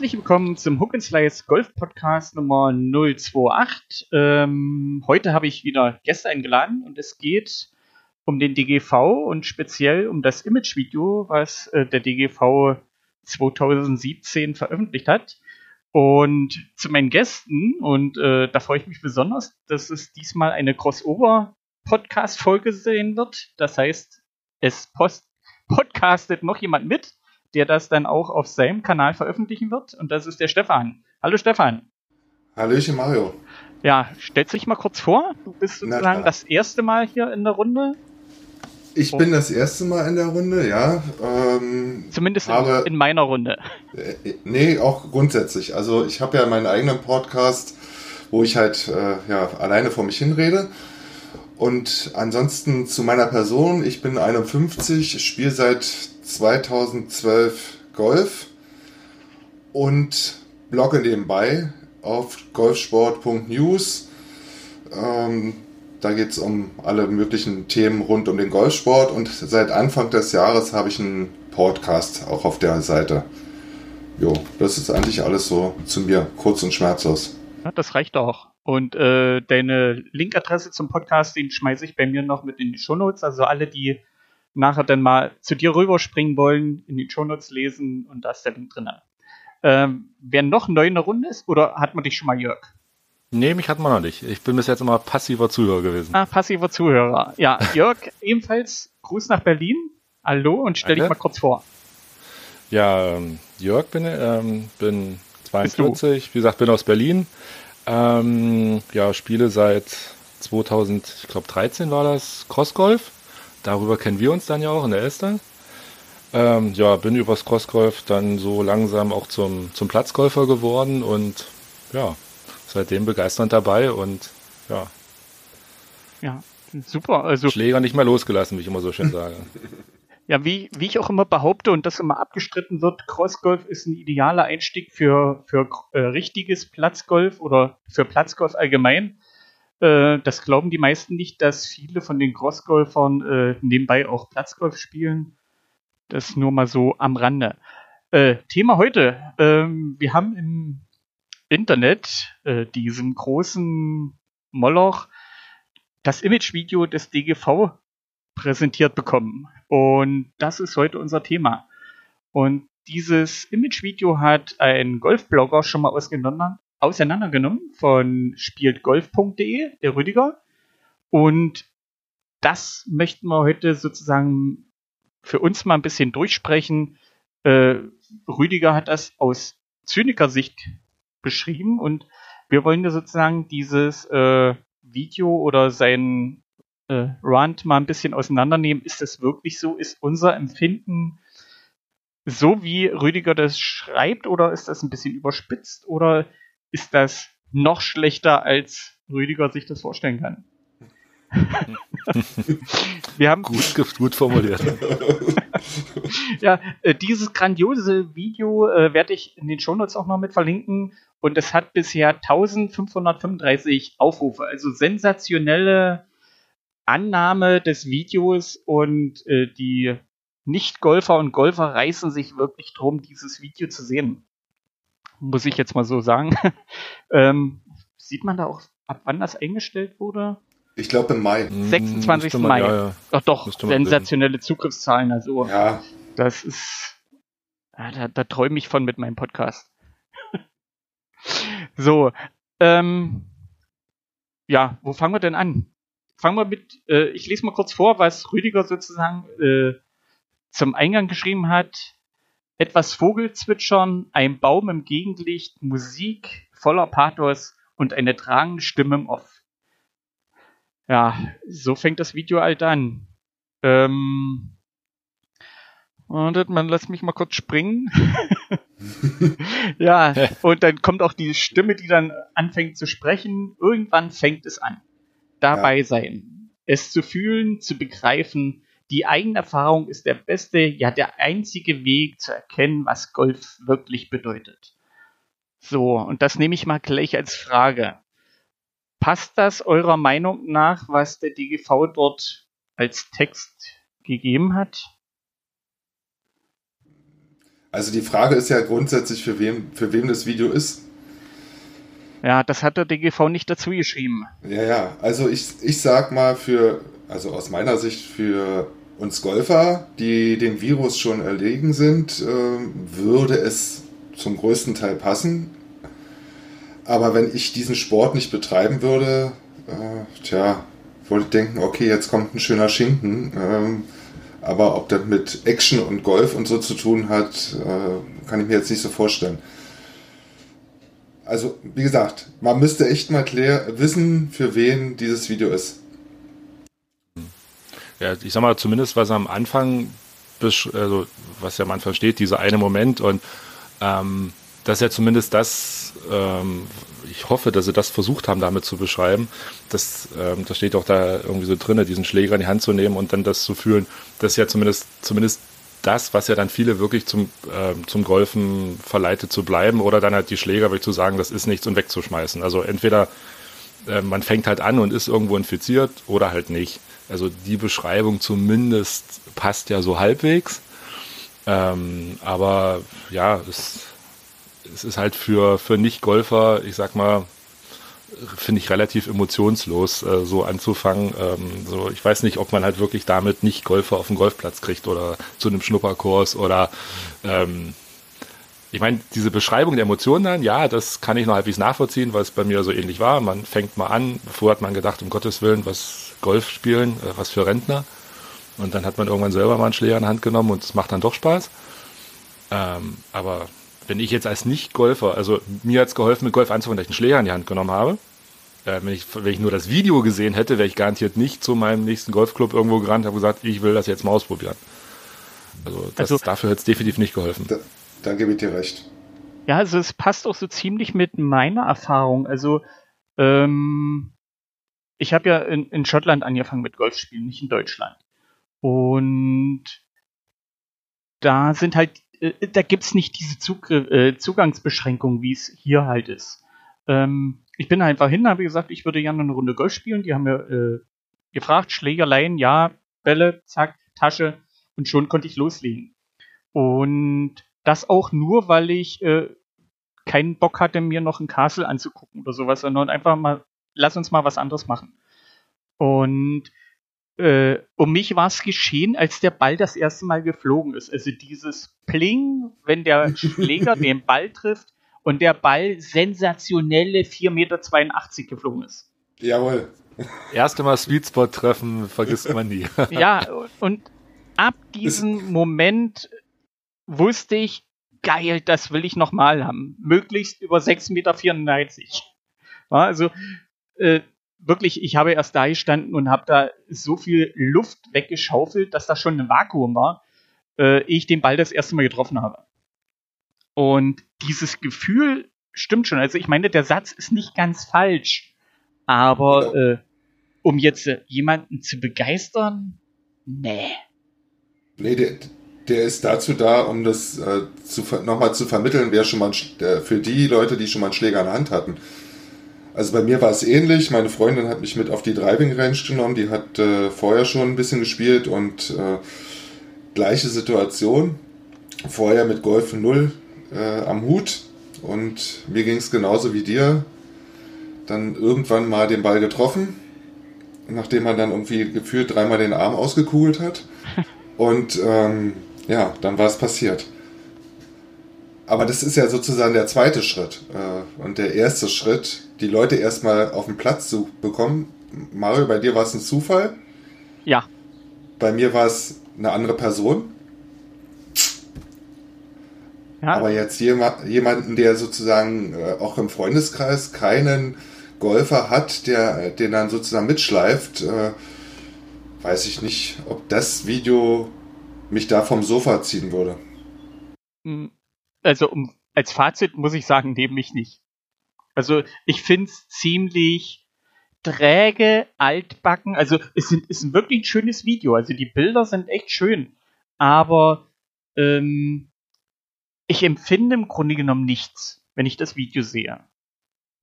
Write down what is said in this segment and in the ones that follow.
Herzlich willkommen zum Hook and Slice Golf Podcast Nummer 028. Ähm, heute habe ich wieder Gäste eingeladen und es geht um den DGV und speziell um das Imagevideo, was äh, der DGV 2017 veröffentlicht hat. Und zu meinen Gästen, und äh, da freue ich mich besonders, dass es diesmal eine Crossover-Podcast-Folge sehen wird. Das heißt, es post podcastet noch jemand mit, der das dann auch auf seinem Kanal veröffentlichen wird. Und das ist der Stefan. Hallo Stefan. Hallöchen Mario. Ja, stellst du dich mal kurz vor. Du bist sozusagen das erste Mal hier in der Runde. Ich Oh. bin das erste Mal in der Runde, ja. Ähm, Zumindest in, in meiner Runde. äh, nee, auch grundsätzlich. Also ich habe ja meinen eigenen Podcast, wo ich halt äh, ja, alleine vor mich hinrede. Und ansonsten zu meiner Person, ich bin 51, spiele seit 2012 Golf und blogge nebenbei auf golfsport.news. Ähm, da geht es um alle möglichen Themen rund um den Golfsport und seit Anfang des Jahres habe ich einen Podcast auch auf der Seite. Jo, das ist eigentlich alles so zu mir, kurz und schmerzlos. Ja, das reicht auch. Und äh, deine Linkadresse zum Podcast, den schmeiße ich bei mir noch mit in die Shownotes. Also alle, die nachher dann mal zu dir rüberspringen wollen, in die Shownotes lesen und da ist der Link drin. Ähm, wer noch neu in der Runde ist, oder hat man dich schon mal, Jörg? Nee, mich hat man noch nicht. Ich bin bis jetzt immer passiver Zuhörer gewesen. Ah, passiver Zuhörer. Ja, Jörg, ebenfalls Gruß nach Berlin. Hallo und stell dich Danke. mal kurz vor. Ja, ähm, Jörg bin, ähm, bin Bist du? 42, wie gesagt, bin aus Berlin. Ähm, ja, spiele seit 2000, ich glaube 13 war das, Crossgolf. Darüber kennen wir uns dann ja auch in der Elster. Ähm, ja, bin übers Crossgolf dann so langsam auch zum, zum Platzgolfer geworden und ja, seitdem begeisternd dabei und ja, Ja, super. Also Schläger nicht mehr losgelassen, wie ich immer so schön sage. Ja, wie, wie ich auch immer behaupte und das immer abgestritten wird, Crossgolf ist ein idealer Einstieg für, für äh, richtiges Platzgolf oder für Platzgolf allgemein. Äh, das glauben die meisten nicht, dass viele von den Crossgolfern äh, nebenbei auch Platzgolf spielen. Das nur mal so am Rande. Äh, Thema heute. Ähm, wir haben im Internet äh, diesen großen Moloch das Imagevideo des DGV präsentiert bekommen. Und das ist heute unser Thema. Und dieses Imagevideo hat ein Golfblogger schon mal auseinander, auseinandergenommen von spieltgolf.de, der Rüdiger. Und das möchten wir heute sozusagen für uns mal ein bisschen durchsprechen. Äh, Rüdiger hat das aus Zyniker-Sicht beschrieben und wir wollen ja sozusagen dieses äh, Video oder sein äh, Rant mal ein bisschen auseinandernehmen. Ist das wirklich so? Ist unser Empfinden so, wie Rüdiger das schreibt, oder ist das ein bisschen überspitzt, oder ist das noch schlechter, als Rüdiger sich das vorstellen kann? Wir haben Gut, gut formuliert. ja, äh, dieses grandiose Video äh, werde ich in den Shownotes auch noch mit verlinken und es hat bisher 1535 Aufrufe, also sensationelle Annahme des Videos und äh, die Nicht-Golfer und Golfer reißen sich wirklich drum, dieses Video zu sehen. Muss ich jetzt mal so sagen. ähm, sieht man da auch, ab wann das eingestellt wurde? Ich glaube im Mai. 26. Müsste man- Mai. Ja, ja. Ach doch, sensationelle Zugriffszahlen, also. Ja, Das ist. Ja, da, da träume ich von mit meinem Podcast. so, ähm, ja, wo fangen wir denn an? Fangen wir mit, äh, ich lese mal kurz vor, was Rüdiger sozusagen äh, zum Eingang geschrieben hat. Etwas Vogelzwitschern, ein Baum im Gegenlicht, Musik voller Pathos und eine tragende Stimme im Off. Ja, so fängt das Video halt an. Ähm, Wartet, man lass mich mal kurz springen. ja, und dann kommt auch die Stimme, die dann anfängt zu sprechen. Irgendwann fängt es an. Dabei sein. Es zu fühlen, zu begreifen, die Eigenerfahrung ist der beste, ja der einzige Weg zu erkennen, was Golf wirklich bedeutet. So, und das nehme ich mal gleich als Frage. Passt das eurer Meinung nach, was der DGV dort als Text gegeben hat? Also die Frage ist ja grundsätzlich, für wem, für wem das Video ist. Ja, das hat der DGV nicht dazu geschrieben. Ja, ja. Also ich, ich sag mal für, also aus meiner Sicht für uns Golfer, die dem Virus schon erlegen sind, äh, würde es zum größten Teil passen. Aber wenn ich diesen Sport nicht betreiben würde, äh, tja, wollte ich denken, okay, jetzt kommt ein schöner Schinken. Ähm, aber ob das mit Action und Golf und so zu tun hat, äh, kann ich mir jetzt nicht so vorstellen. Also, wie gesagt, man müsste echt mal klär wissen, für wen dieses Video ist. Ja, ich sag mal, zumindest was am Anfang, also was ja am Anfang steht, dieser eine Moment und ähm, das ist ja zumindest das, ähm, ich hoffe, dass sie das versucht haben, damit zu beschreiben. Das, ähm, das steht auch da irgendwie so drin, diesen Schläger in die Hand zu nehmen und dann das zu fühlen. Das ist ja zumindest, zumindest das, was ja dann viele wirklich zum, äh, zum Golfen verleitet zu bleiben oder dann halt die Schläger wirklich zu sagen, das ist nichts und wegzuschmeißen. Also entweder äh, man fängt halt an und ist irgendwo infiziert oder halt nicht. Also die Beschreibung zumindest passt ja so halbwegs. Ähm, aber ja, es es ist halt für, für Nicht-Golfer, ich sag mal, finde ich relativ emotionslos, äh, so anzufangen. Ähm, so, ich weiß nicht, ob man halt wirklich damit nicht Golfer auf den Golfplatz kriegt oder zu einem Schnupperkurs oder ähm, ich meine, diese Beschreibung der Emotionen dann, ja, das kann ich noch halbwegs nachvollziehen, weil es bei mir so ähnlich war. Man fängt mal an, bevor hat man gedacht, um Gottes Willen, was Golf spielen, äh, was für Rentner. Und dann hat man irgendwann selber mal einen Schläger in die Hand genommen und es macht dann doch Spaß. Ähm, aber wenn ich jetzt als Nicht-Golfer, also mir hat es geholfen, mit Golf anzufangen, dass ich einen Schläger in die Hand genommen habe. Äh, wenn, ich, wenn ich nur das Video gesehen hätte, wäre ich garantiert nicht zu meinem nächsten Golfclub irgendwo gerannt und habe gesagt, ich will das jetzt mal ausprobieren. Also, das, also dafür hat es definitiv nicht geholfen. Da, da gebe ich dir recht. Ja, also es passt auch so ziemlich mit meiner Erfahrung. Also ähm, ich habe ja in, in Schottland angefangen mit Golfspielen, nicht in Deutschland. Und da sind halt äh, da gibt's nicht diese Zugriff, äh, Zugangsbeschränkung, wie es hier halt ist. Ähm, ich bin einfach hin, habe gesagt, ich würde gerne eine Runde Golf spielen. Die haben mir äh, gefragt, Schlägerlein, ja, Bälle, zack, Tasche und schon konnte ich loslegen. Und das auch nur, weil ich äh, keinen Bock hatte, mir noch ein Castle anzugucken oder sowas, sondern einfach mal, lass uns mal was anderes machen. Und äh, um mich war es geschehen, als der Ball das erste Mal geflogen ist. Also dieses Pling, wenn der Schläger den Ball trifft und der Ball sensationelle 4,82 Meter geflogen ist. Jawohl. Erste Mal Sweetspot treffen, vergisst man nie. ja, und ab diesem Moment wusste ich, geil, das will ich nochmal haben. Möglichst über 6,94 Meter. also, äh, wirklich, ich habe erst da gestanden und habe da so viel Luft weggeschaufelt, dass das schon ein Vakuum war, äh, ehe ich den Ball das erste Mal getroffen habe. Und dieses Gefühl stimmt schon. Also ich meine, der Satz ist nicht ganz falsch, aber äh, um jetzt äh, jemanden zu begeistern, nee. Nee, der, der ist dazu da, um das äh, nochmal zu vermitteln, wer schon mal äh, für die Leute, die schon mal einen Schläger in der Hand hatten. Also bei mir war es ähnlich. Meine Freundin hat mich mit auf die Driving Range genommen. Die hat äh, vorher schon ein bisschen gespielt und äh, gleiche Situation. Vorher mit Golf 0 äh, am Hut und mir ging es genauso wie dir. Dann irgendwann mal den Ball getroffen, nachdem man dann irgendwie gefühlt dreimal den Arm ausgekugelt hat. Und ähm, ja, dann war es passiert. Aber das ist ja sozusagen der zweite Schritt. Äh, und der erste Schritt, die Leute erstmal auf den Platz zu bekommen. Mario, bei dir war es ein Zufall. Ja. Bei mir war es eine andere Person. Ja. Aber jetzt jemanden, der sozusagen äh, auch im Freundeskreis keinen Golfer hat, der den dann sozusagen mitschleift, äh, weiß ich nicht, ob das Video mich da vom Sofa ziehen würde. Hm also um, als Fazit muss ich sagen, nehme mich nicht. Also ich finde es ziemlich träge, altbacken. Also es sind, ist wirklich ein schönes Video. Also die Bilder sind echt schön. Aber ähm, ich empfinde im Grunde genommen nichts, wenn ich das Video sehe.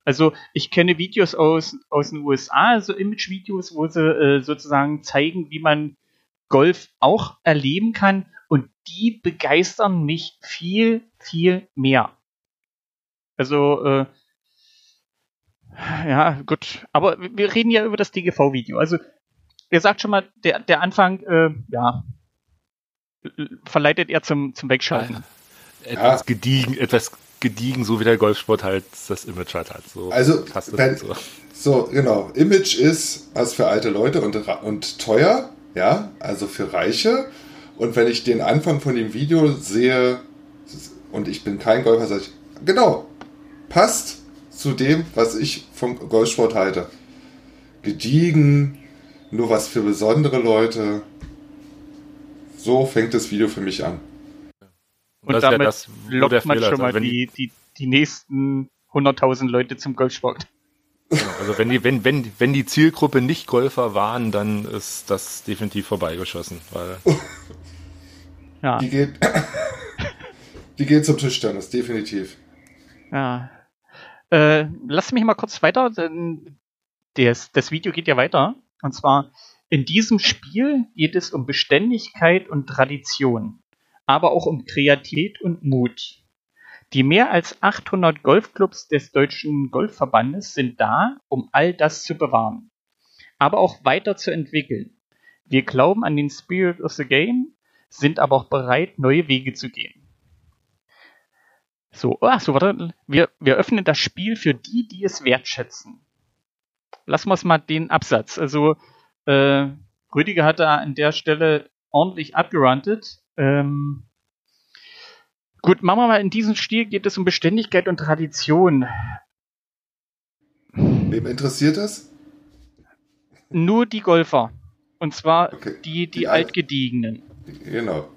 Also ich kenne Videos aus, aus den USA, also Image-Videos, wo sie äh, sozusagen zeigen, wie man Golf auch erleben kann. Und die begeistern mich viel, viel mehr. Also, äh, ja, gut. Aber wir reden ja über das DGV-Video. Also, ihr sagt schon mal, der, der Anfang, äh, ja, verleitet er zum, zum Wegschalten. Etwas gediegen, etwas gediegen, so wie der Golfsport halt das Image halt hat. So Also, wenn, so. so, genau. Image ist was für alte Leute und, und teuer, ja, also für Reiche. Und wenn ich den Anfang von dem Video sehe und ich bin kein Golfer, sage ich, genau, passt zu dem, was ich vom Golfsport halte. Gediegen, nur was für besondere Leute. So fängt das Video für mich an. Und ja damit das, lockt man Fehler schon ist. mal Also wenn die, die, die nächsten 100.000 Leute zum Golfsport. Genau, also wenn die, wenn, wenn, wenn die Zielgruppe nicht Golfer waren, dann ist das definitiv vorbeigeschossen. Weil Ja, Die geht, die geht zum Tischtennis, definitiv. ja. Äh, lass mich mal kurz weiter, denn das, das Video geht ja weiter. Und zwar, in diesem Spiel geht es um Beständigkeit und Tradition, aber auch um Kreativität und Mut. Die mehr als 800 Golfclubs des Deutschen Golfverbandes sind da, um all das zu bewahren, aber auch weiterzuentwickeln. Wir glauben an den Spirit of the Game, sind aber auch bereit, neue Wege zu gehen. So, ach so, warte. Wir, wir öffnen das Spiel für die, die es wertschätzen. Lassen wir es mal den Absatz. Also, äh, Rüdiger hat da an der Stelle ordentlich abgerantet. Ähm, gut, machen wir mal, in diesem Stil geht es um Beständigkeit und Tradition. Wem interessiert das? Nur die Golfer. Und zwar Okay. die, die, Die Al- Altgediegenen. Genau.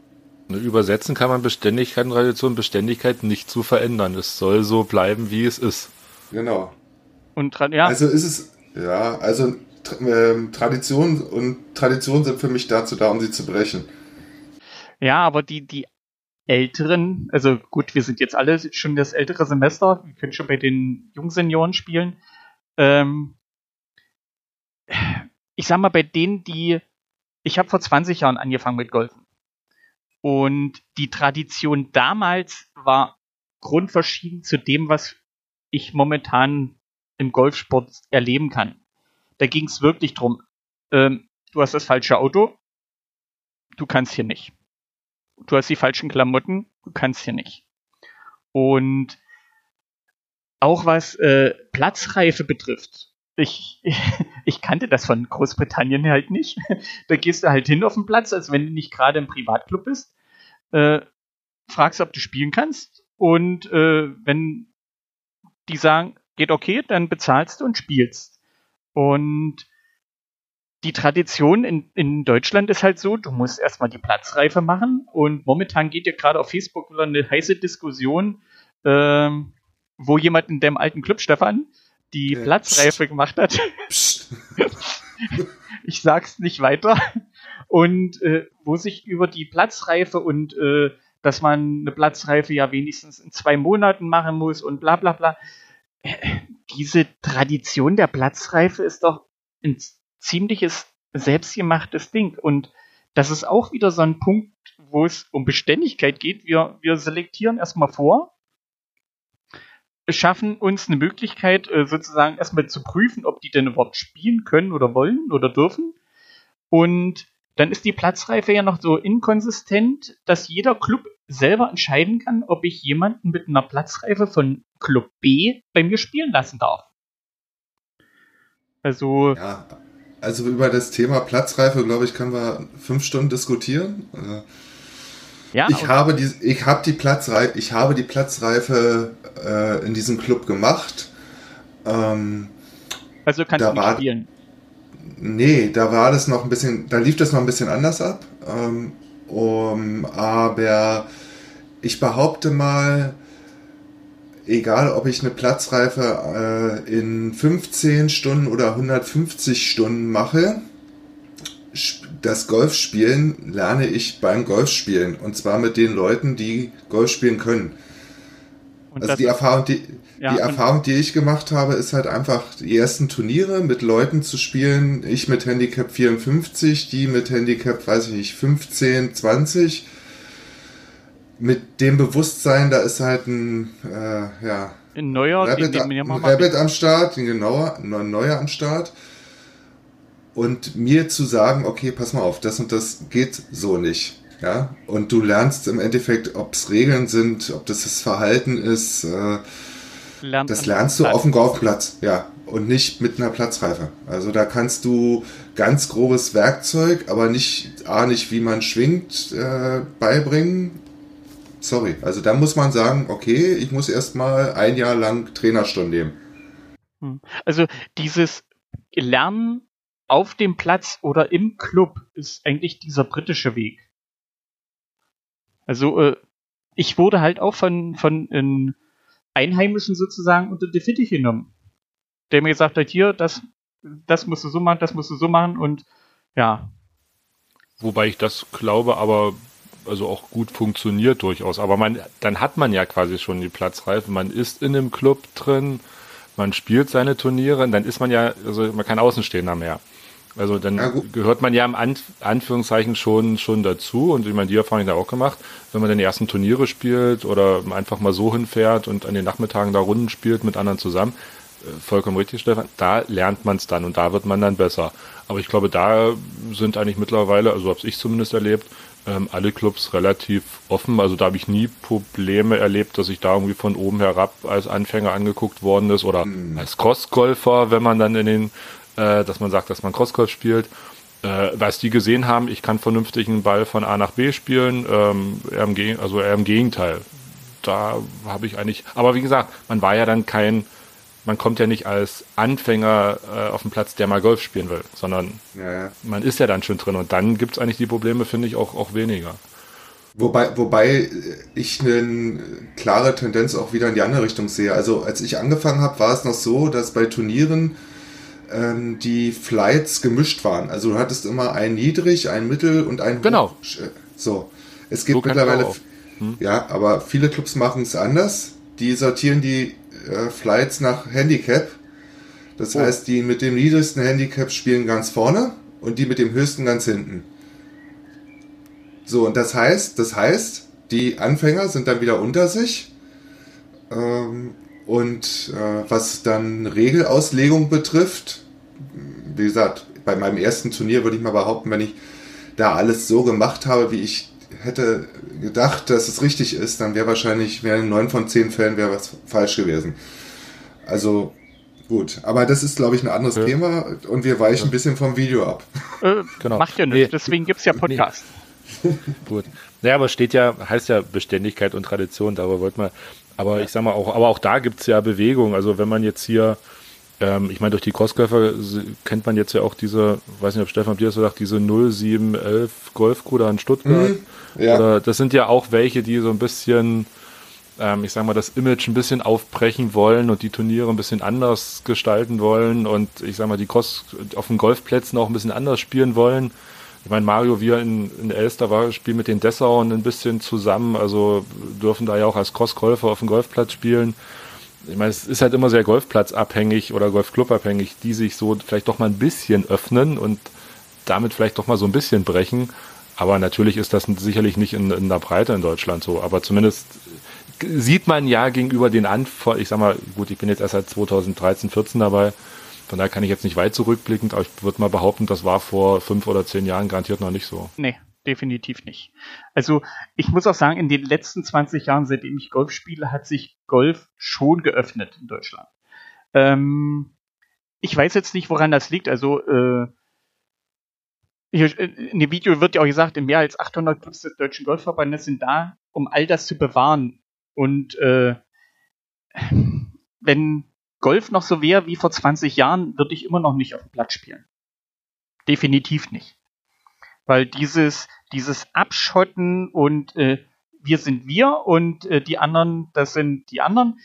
Ne, übersetzen kann man Beständigkeit und Tradition, Beständigkeit nicht zu verändern. Es soll so bleiben, wie es ist. Genau. Und ja, Also ist es, ja, also Tra- ähm, Tradition und Tradition sind für mich dazu da, um sie zu brechen. Ja, aber die, die Älteren, also gut, wir sind jetzt alle schon das ältere Semester, wir können schon bei den Jungsenioren spielen. Ähm, ich sag mal, bei denen, die, ich habe vor 20 Jahren angefangen mit Golfen. Und die Tradition damals war grundverschieden zu dem, was ich momentan im Golfsport erleben kann. Da ging es wirklich drum, ähm, du hast das falsche Auto, du kannst hier nicht du hast die falschen Klamotten, du kannst hier nicht. Und auch was äh, Platzreife betrifft, ich, ich kannte das von Großbritannien halt nicht. Da gehst du halt hin auf den Platz, als wenn du nicht gerade im Privatclub bist, äh, fragst, ob du spielen kannst und äh, wenn die sagen, geht okay, dann bezahlst du und spielst. Und die Tradition in, in Deutschland ist halt so, du musst erstmal die Platzreife machen und momentan geht ja gerade auf Facebook eine heiße Diskussion, ähm, wo jemand in dem alten Club, Stefan, die Äh, Platzreife gemacht hat. Ich sag's nicht weiter. Und äh, wo sich über die Platzreife und äh, dass man eine Platzreife ja wenigstens in zwei Monaten machen muss und bla bla bla. Äh, Diese Tradition der Platzreife ist doch ein ziemliches selbstgemachtes Ding. Und das ist auch wieder so ein Punkt, wo es um Beständigkeit geht. Wir, wir selektieren erstmal vor, schaffen uns eine Möglichkeit, äh, sozusagen erstmal zu prüfen, ob die denn überhaupt spielen können oder wollen oder dürfen. Und dann ist die Platzreife ja noch so inkonsistent, dass jeder Club selber entscheiden kann, ob ich jemanden mit einer Platzreife von Club B bei mir spielen lassen darf. Also, Ja, also über das Thema Platzreife, glaube ich, können wir fünf Stunden diskutieren. Äh, ja, Ich und- habe die, ich habe die Platzreife, ich habe die Platzreife äh, in diesem Club gemacht. Ähm, also kannst da du nicht war- spielen. Nee, da war das noch ein bisschen, da lief das noch ein bisschen anders ab. Ähm, um, aber ich behaupte mal, egal ob ich eine Platzreife äh, in 15 Stunden oder 150 Stunden mache, das Golfspielen lerne ich beim Golfspielen. Und zwar mit den Leuten, die Golf spielen können. Und Also die Erfahrung, die, Ja, die Erfahrung, die ich gemacht habe, ist halt einfach die ersten Turniere mit Leuten zu spielen. Ich mit Handicap 54, die mit Handicap, weiß ich nicht, 15, 20. Mit dem Bewusstsein, da ist halt ein, äh, ja, ein neuer, Rabbit, wir mal Rabbit am Start, ein genauer, ein neuer am Start. Und mir zu sagen, okay, pass mal auf, das und das geht so nicht. Ja, und du lernst im Endeffekt, ob es Regeln sind, ob das das Verhalten ist, äh, Lernt das lernst du auf dem Golfplatz, ja, und nicht mit einer Platzreife. Also da kannst du ganz grobes Werkzeug, aber nicht, A, nicht wie man schwingt, äh, beibringen. Sorry, also da muss man sagen, okay, ich muss erstmal ein Jahr lang Trainerstunden nehmen. Also dieses Lernen auf dem Platz oder im Club ist eigentlich dieser britische Weg. Also äh, ich wurde halt auch von, von ähm, Einheimischen sozusagen unter die Fittiche genommen. Der mir gesagt hat, hier, das, das musst du so machen, das musst du so machen und ja, Wobei ich das glaube, aber also auch gut funktioniert durchaus. Aber man, dann hat man ja quasi schon die Platzreife. Man ist in einem Club drin, man spielt seine Turniere, und dann ist man ja, also man kann Außenstehender mehr. Also dann Ja, gehört man ja im An Anführungszeichen schon, schon dazu. Und ich meine, die Erfahrung habe ich da auch gemacht, wenn man dann die ersten Turniere spielt oder einfach mal so hinfährt und an den Nachmittagen da Runden spielt mit anderen zusammen, äh, vollkommen richtig, Stefan, da lernt man es dann und da wird man dann besser. Aber ich glaube, da sind eigentlich mittlerweile, also habe ich zumindest erlebt, ähm, alle Clubs relativ offen. Also da habe ich nie Probleme erlebt, dass ich da irgendwie von oben herab als Anfänger angeguckt worden ist oder als Crossgolfer, wenn man dann in den, äh, dass man sagt, dass man Crossgolf spielt. Äh, was die gesehen haben, ich kann vernünftig einen Ball von A nach B spielen, ähm, eher im also eher im Gegenteil. Da habe ich eigentlich, aber wie gesagt, man war ja dann kein, man kommt ja nicht als Anfänger äh, auf den Platz, der mal Golf spielen will, sondern Ja, ja. man ist ja dann schon drin und dann gibt's eigentlich die Probleme, finde ich, auch, auch weniger. Wobei, wobei ich eine klare Tendenz auch wieder in die andere Richtung sehe. Also als ich angefangen habe, war es noch so, dass bei Turnieren ähm, die Flights gemischt waren. Also du hattest immer ein niedrig, ein mittel und ein Genau. hoch. So. Es gibt So mittlerweile. Hm? ja, aber viele Clubs machen es anders. Die sortieren die äh, Flights nach Handicap. Das Oh. heißt, die mit dem niedrigsten Handicap spielen ganz vorne und die mit dem höchsten ganz hinten. So, und das heißt, das heißt, die Anfänger sind dann wieder unter sich. Ähm, und äh, was dann Regelauslegung betrifft, wie gesagt, bei meinem ersten Turnier würde ich mal behaupten, wenn ich da alles so gemacht habe, wie ich hätte gedacht, dass es richtig ist, dann wäre wahrscheinlich, wäre in neun von zehn Fällen wäre was falsch gewesen. Also gut, aber das ist, glaube ich, ein anderes Ja. Thema und wir weichen ein bisschen vom Video ab. äh, Genau. macht ja Nee. nichts, deswegen gibt's ja Podcasts. Gut. Naja, aber steht ja, heißt ja Beständigkeit und Tradition, darüber wollten wir. Aber ich sag mal auch, aber auch da gibt's ja Bewegung. Also wenn man jetzt hier, ähm, ich meine, durch die Crossgolfer kennt man jetzt ja auch diese, weiß nicht, ob Stefan das so sagt, diese 0711 Golfcrew da in Stuttgart. Mhm, ja. Oder das sind ja auch welche, die so ein bisschen, ähm, ich sag mal, das Image ein bisschen aufbrechen wollen und die Turniere ein bisschen anders gestalten wollen und ich sag mal, die Cross auf den Golfplätzen auch ein bisschen anders spielen wollen. Ich meine, Mario, wir in, in Elster war, spielen mit den Dessauern ein bisschen zusammen, also dürfen da ja auch als Crossgolfer auf dem Golfplatz spielen. Ich meine, es ist halt immer sehr Golfplatzabhängig oder Golfclubabhängig, die sich so vielleicht doch mal ein bisschen öffnen und damit vielleicht doch mal so ein bisschen brechen. Aber natürlich ist das sicherlich nicht in, in der Breite in Deutschland so. Aber zumindest sieht man ja gegenüber den Anforderungen, ich sag mal, gut, ich bin jetzt erst seit 2013, 14 dabei, von daher kann ich jetzt nicht weit zurückblickend, aber ich würde mal behaupten, das war vor fünf oder zehn Jahren garantiert noch nicht so. Nee, definitiv nicht. Also ich muss auch sagen, in den letzten 20 Jahren, seitdem ich Golf spiele, hat sich Golf schon geöffnet in Deutschland. Ähm, ich weiß jetzt nicht, woran das liegt. Also äh, äh, in dem Video wird ja auch gesagt, mehr als 800 Clubs des Deutschen Golfverbandes sind da, um all das zu bewahren. Und äh, wenn Golf noch so wäre wie vor 20 Jahren, würde ich immer noch nicht auf dem Platz spielen. Definitiv nicht. Weil dieses, dieses Abschotten und äh, wir sind wir und äh, die anderen, das sind die anderen,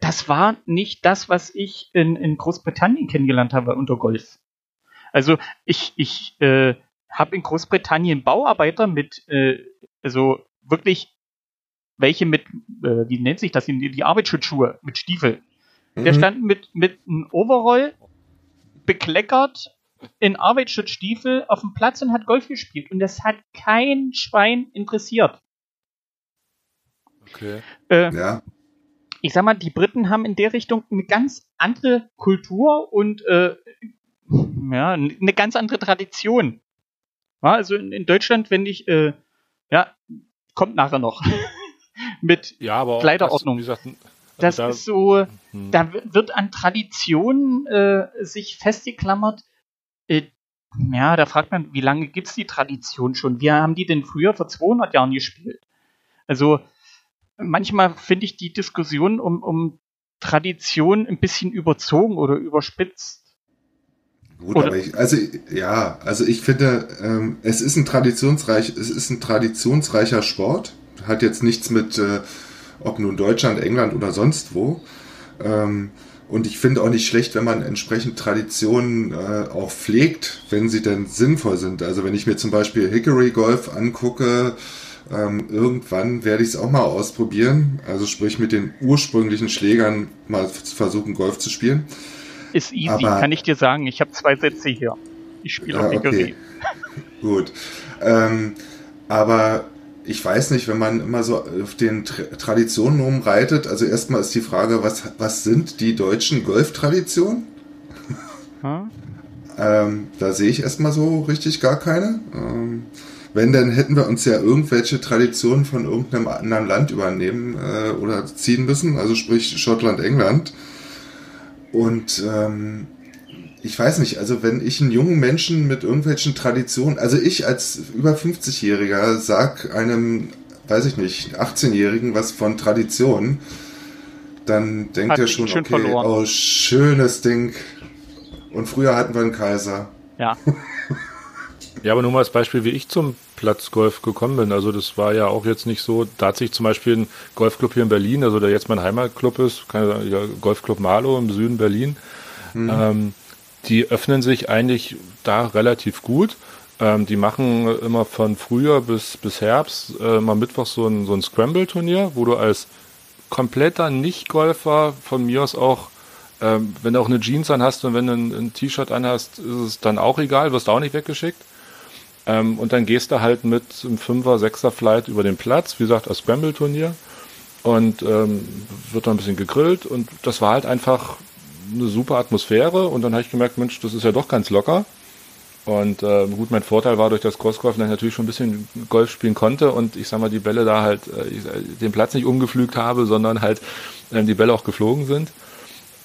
das war nicht das, was ich in, in Großbritannien kennengelernt habe unter Golf. Also ich, ich äh, habe in Großbritannien Bauarbeiter mit, äh, also wirklich welche mit, äh, wie nennt sich das, die, Arbeitsschutzschuhe mit Stiefel. Der Mhm. stand mit, mit einem Overall bekleckert in Arbeitsschutzstiefel auf dem Platz und hat Golf gespielt. Und das hat kein Schwein interessiert. Okay. Äh, Ja, ich sag mal, die Briten haben in der Richtung eine ganz andere Kultur und äh, ja, eine ganz andere Tradition. Ja, also in, in Deutschland, wenn ich, äh, ja, kommt nachher noch mit, Ja, aber auch Kleiderordnung. Das, wie gesagt, also das da, ist so, hm. da wird an Traditionen äh, sich festgeklammert. Äh, ja, da fragt man, wie lange gibt's die Tradition schon? Wie haben die denn früher vor 200 Jahren gespielt? Also manchmal finde ich die Diskussion um, um Tradition ein bisschen überzogen oder überspitzt. gut, Oder- aber ich, also ja, also ich finde, ähm, es ist ein traditionsreich, es ist ein traditionsreicher Sport. Hat jetzt nichts mit, äh, ob nun Deutschland, England oder sonst wo. Ähm, und ich finde auch nicht schlecht, wenn man entsprechend Traditionen äh, auch pflegt, wenn sie denn sinnvoll sind. Also wenn ich mir zum Beispiel Hickory Golf angucke, ähm, irgendwann werde ich es auch mal ausprobieren. Also sprich mit den ursprünglichen Schlägern mal versuchen, Golf zu spielen. Ist easy, Aber- kann ich dir sagen. Ich habe zwei Sätze hier. Ich spiele Ja, auf Hickory. okay. Gut. Ähm, aber ich weiß nicht, wenn man immer so auf den Tra Traditionen rumreitet, also erstmal ist die Frage, was, was sind die deutschen Golftraditionen? Hm? Ähm, da sehe ich erstmal so richtig gar keine. Ähm, wenn, dann hätten wir uns ja irgendwelche Traditionen von irgendeinem anderen Land übernehmen äh, oder ziehen müssen, also sprich Schottland, England. Und ähm, ich weiß nicht, also wenn ich einen jungen Menschen mit irgendwelchen Traditionen, also ich als über 50-Jähriger sag einem, weiß ich nicht, 18-Jährigen was von Tradition, dann denkt Hat er schon, schön okay, verloren. oh, schönes Ding. Und früher hatten wir einen Kaiser. Ja, Ja, aber nur mal als Beispiel, wie ich zum Platzgolf gekommen bin. Also das war ja auch jetzt nicht so, da hat sich zum Beispiel ein Golfclub hier in Berlin, also der jetzt mein Heimatclub ist, kann ich sagen, ja, Golfclub Marlow im Süden Berlin, ähm, die öffnen sich eigentlich da relativ gut. Ähm, die machen immer von Frühjahr bis, bis Herbst äh, mal Mittwoch so ein, so ein Scramble-Turnier, wo du als kompletter Nicht-Golfer von mir aus auch ähm, wenn du auch eine Jeans anhast und wenn du ein, ein T-Shirt anhast, ist es dann auch egal, wirst auch nicht weggeschickt. Ähm, und dann gehst du halt mit einem Fünfer, Sechser Flight über den Platz, wie gesagt, als Scramble-Turnier. Und ähm, wird dann ein bisschen gegrillt und das war halt einfach eine super Atmosphäre und dann habe ich gemerkt, Mensch, das ist ja doch ganz locker. Und äh, gut, mein Vorteil war durch das Crossgolf, dass ich natürlich schon ein bisschen Golf spielen konnte und ich sag mal, die Bälle da halt, äh, ich, äh, den Platz nicht umgepflügt habe, sondern halt ähm, die Bälle auch geflogen sind.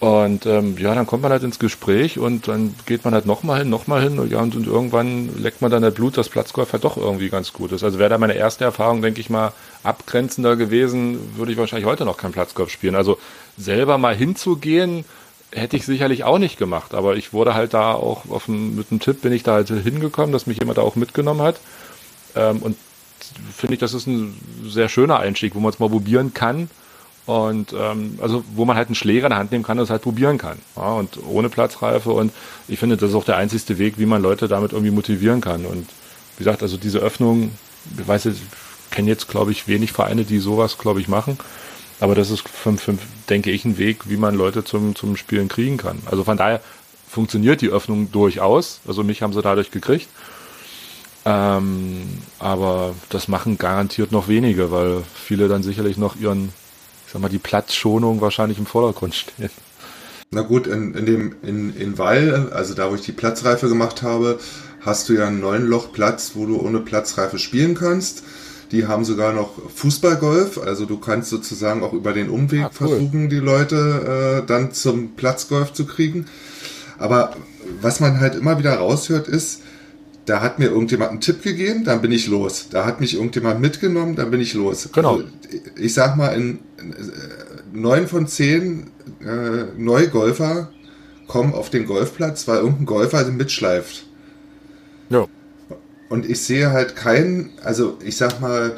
Und ähm, ja, dann kommt man halt ins Gespräch und dann geht man halt nochmal hin, nochmal hin und, ja, und, und irgendwann leckt man dann das Blut, dass Platzgolf halt doch irgendwie ganz gut ist. Also wäre da meine erste Erfahrung, denke ich mal, abgrenzender gewesen, würde ich wahrscheinlich heute noch kein Platzgolf spielen. Also selber mal hinzugehen, hätte ich sicherlich auch nicht gemacht, aber ich wurde halt da auch dem, mit einem Tipp bin ich da halt hingekommen, dass mich jemand da auch mitgenommen hat. Ähm, und finde ich, das ist ein sehr schöner Einstieg, wo man es mal probieren kann. Und ähm, also wo man halt einen Schläger in der Hand nehmen kann und es halt probieren kann. Ja, und ohne Platzreife. Und ich finde, das ist auch der einzigste Weg, wie man Leute damit irgendwie motivieren kann. Und wie gesagt, also diese Öffnung, ich weiß jetzt, ich kenne jetzt, glaube ich, wenig Vereine, die sowas, glaube ich, machen. Aber das ist, für, für, denke ich, ein Weg, wie man Leute zum, zum Spielen kriegen kann. Also von daher funktioniert die Öffnung durchaus. Also mich haben sie dadurch gekriegt. Ähm, aber das machen garantiert noch wenige, weil viele dann sicherlich noch ihren, ich sag mal, die Platzschonung wahrscheinlich im Vordergrund stehen. Na gut, in, in dem in, in Weil, also da wo ich die Platzreife gemacht habe, hast du ja einen neun Loch Platz, wo du ohne Platzreife spielen kannst. Die haben sogar noch Fußballgolf, also du kannst sozusagen auch über den Umweg Ah, cool. versuchen, die Leute äh, dann zum Platzgolf zu kriegen. Aber was man halt immer wieder raushört, ist, da hat mir irgendjemand einen Tipp gegeben, dann bin ich los. Da hat mich irgendjemand mitgenommen, dann bin ich los. Genau. Also, ich sag mal, in äh, neun von zehn äh, Neugolfer kommen auf den Golfplatz, weil irgendein Golfer sie mitschleift. Und ich sehe halt keinen, also ich sag mal,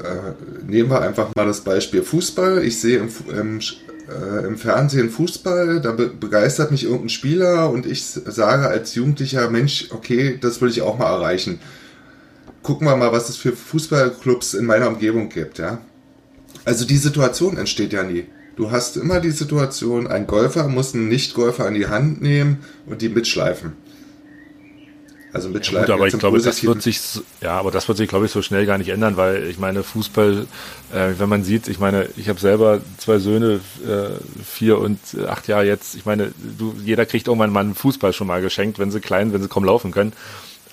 äh, nehmen wir einfach mal das Beispiel Fußball. Ich sehe im, im, äh, im Fernsehen Fußball, da be begeistert mich irgendein Spieler und ich sage als Jugendlicher, Mensch, okay, das will ich auch mal erreichen. Gucken wir mal, was es für Fußballclubs in meiner Umgebung gibt, ja. Also die Situation entsteht ja nie. Du hast immer die Situation, ein Golfer muss einen Nicht-Golfer an die Hand nehmen und die mitschleifen. Also mitschleifen. Ja, gut, aber ich glaube, das wird sich, ja, aber das wird sich, glaube ich, so schnell gar nicht ändern, weil ich meine, Fußball, äh, wenn man sieht, ich meine, ich habe selber zwei Söhne, äh, vier und acht Jahre jetzt. Ich meine, du, jeder kriegt irgendwann mal einen Fußball schon mal geschenkt, wenn sie klein, wenn sie kaum laufen können.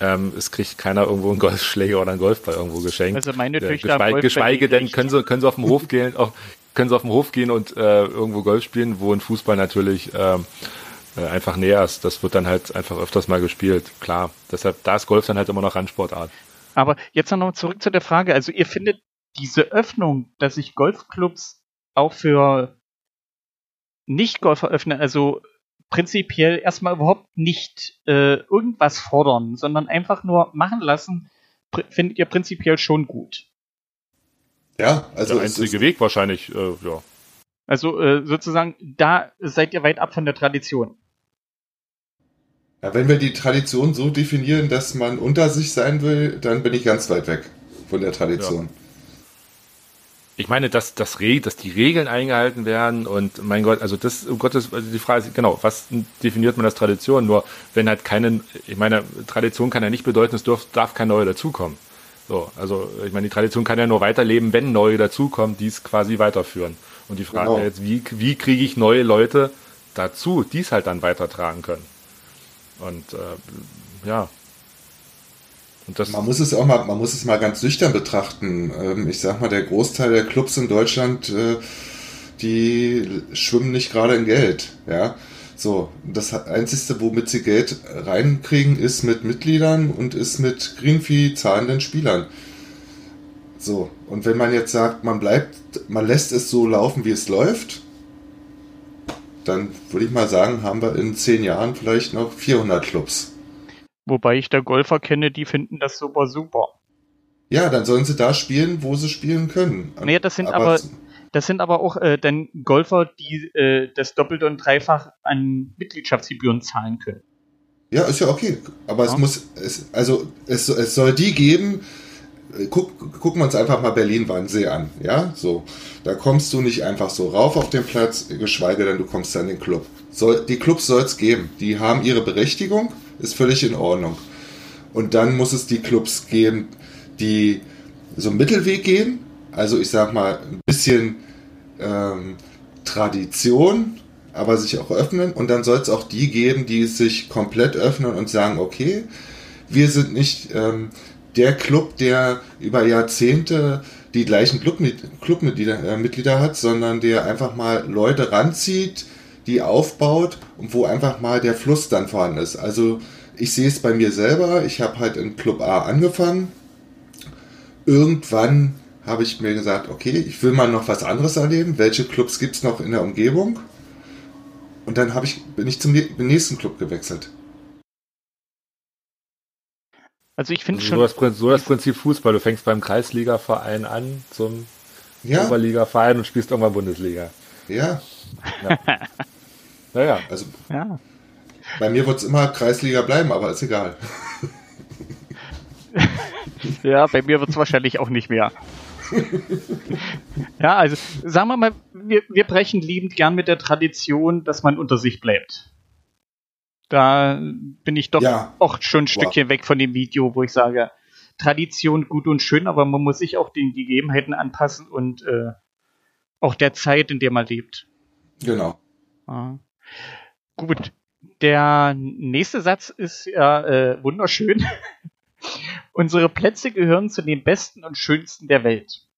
Ähm, es kriegt keiner irgendwo einen Golfschläger oder einen Golfball irgendwo geschenkt. Also meine Töchter geschweige, geschweige denn können sie, können sie auf dem Hof gehen, auch, können sie auf dem Hof gehen und äh, irgendwo Golf spielen, wo ein Fußball natürlich ähm, äh, einfach näher ist. Das wird dann halt einfach öfters mal gespielt. Klar. Deshalb, da ist Golf dann halt immer noch Randsportart. Aber jetzt noch zurück zu der Frage. Also ihr findet diese Öffnung, dass sich Golfclubs auch für Nicht-Golfer öffnen, also prinzipiell erstmal überhaupt nicht äh, irgendwas fordern, sondern einfach nur machen lassen, findet ihr prinzipiell schon gut. Ja, also der einzige Weg wahrscheinlich, äh, ja. Also äh, sozusagen, da seid ihr weit ab von der Tradition. Ja, wenn wir die Tradition so definieren, dass man unter sich sein will, dann bin ich ganz weit weg von der Tradition. Ja. Ich meine, dass, dass, dass die Regeln eingehalten werden und mein Gott, also das, um Gottes, also die Frage ist, genau, was definiert man als Tradition? Nur, wenn halt keine, ich meine, Tradition kann ja nicht bedeuten, es darf, darf kein Neuer dazukommen. So, also ich meine, die Tradition kann ja nur weiterleben, wenn neue dazukommen, die es quasi weiterführen. Und die Frage genau. jetzt, wie, wie kriege ich neue Leute dazu, die es halt dann weitertragen können? Und äh, ja. Und das man muss es auch mal, man muss es mal ganz nüchtern betrachten. Ähm, ich sag mal, der Großteil der Clubs in Deutschland, äh, die schwimmen nicht gerade in Geld. Ja. So, das Einzige, womit sie Geld reinkriegen, ist mit Mitgliedern und ist mit Greenfee zahlenden Spielern. So, und wenn man jetzt sagt, man bleibt, man lässt es so laufen, wie es läuft, dann würde ich mal sagen, haben wir in zehn Jahren vielleicht noch 400 Clubs. Wobei ich da Golfer kenne, die finden das super super. Ja, dann sollen sie da spielen, wo sie spielen können. Nee, das sind aber, aber das sind aber auch äh, dann Golfer, die äh, das Doppelte und Dreifach an Mitgliedschaftsgebühren zahlen können. Ja, ist ja okay. Aber ja. es muss, es, also es, es soll die geben, guck, gucken wir uns einfach mal Berlin-Wannsee an. Ja, so. Da kommst du nicht einfach so rauf auf den Platz, geschweige denn du kommst dann in den Club. Soll, die Clubs soll es geben. Die haben ihre Berechtigung, ist völlig in Ordnung. Und dann muss es die Clubs geben, die so einen Mittelweg gehen. Also ich sag mal, ein bisschen ähm, Tradition, aber sich auch öffnen. Und dann soll es auch die geben, die sich komplett öffnen und sagen, okay, wir sind nicht ähm, der Club, der über Jahrzehnte die gleichen Clubmitglieder äh, hat, sondern der einfach mal Leute ranzieht, die aufbaut und wo einfach mal der Fluss dann vorhanden ist. Also ich sehe es bei mir selber, ich habe halt in Club A angefangen. Irgendwann habe ich mir gesagt, okay, ich will mal noch was anderes erleben. Welche Clubs gibt es noch in der Umgebung? Und dann ich, bin ich zum nächsten Club gewechselt. Also ich finde also schon. So das, so das Prinzip Fußball. Du fängst beim Kreisliga-Verein an zum ja. Oberliga-Verein und spielst irgendwann Bundesliga. Ja. ja. naja. Also ja. bei mir wird es immer Kreisliga bleiben, aber ist egal. ja, bei mir wird es wahrscheinlich auch nicht mehr. ja, also sagen wir mal, wir, wir brechen liebend gern mit der Tradition, dass man unter sich bleibt. Da bin ich doch ja. auch schon ein Stückchen wow. weg von dem Video, wo ich sage, Tradition gut und schön, aber man muss sich auch den Gegebenheiten anpassen und äh, auch der Zeit, in der man lebt. Genau. Ja. Gut. Der nächste Satz ist ja äh, wunderschön. Unsere Plätze gehören zu den besten und schönsten der Welt.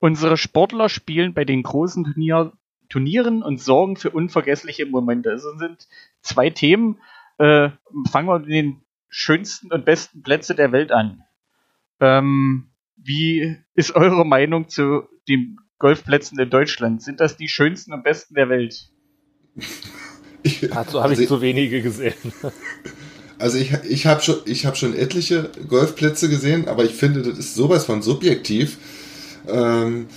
Unsere Sportler spielen bei den großen Turnier Turnieren und sorgen für unvergessliche Momente. Das sind zwei Themen. Äh, fangen wir mit den schönsten und besten Plätze der Welt an. Ähm, wie ist eure Meinung zu den Golfplätzen in Deutschland? Sind das die schönsten und besten der Welt? Dazu habe also ich zu wenige gesehen. Also ich, ich habe schon, hab schon etliche Golfplätze gesehen, aber ich finde, das ist sowas von subjektiv. Ähm,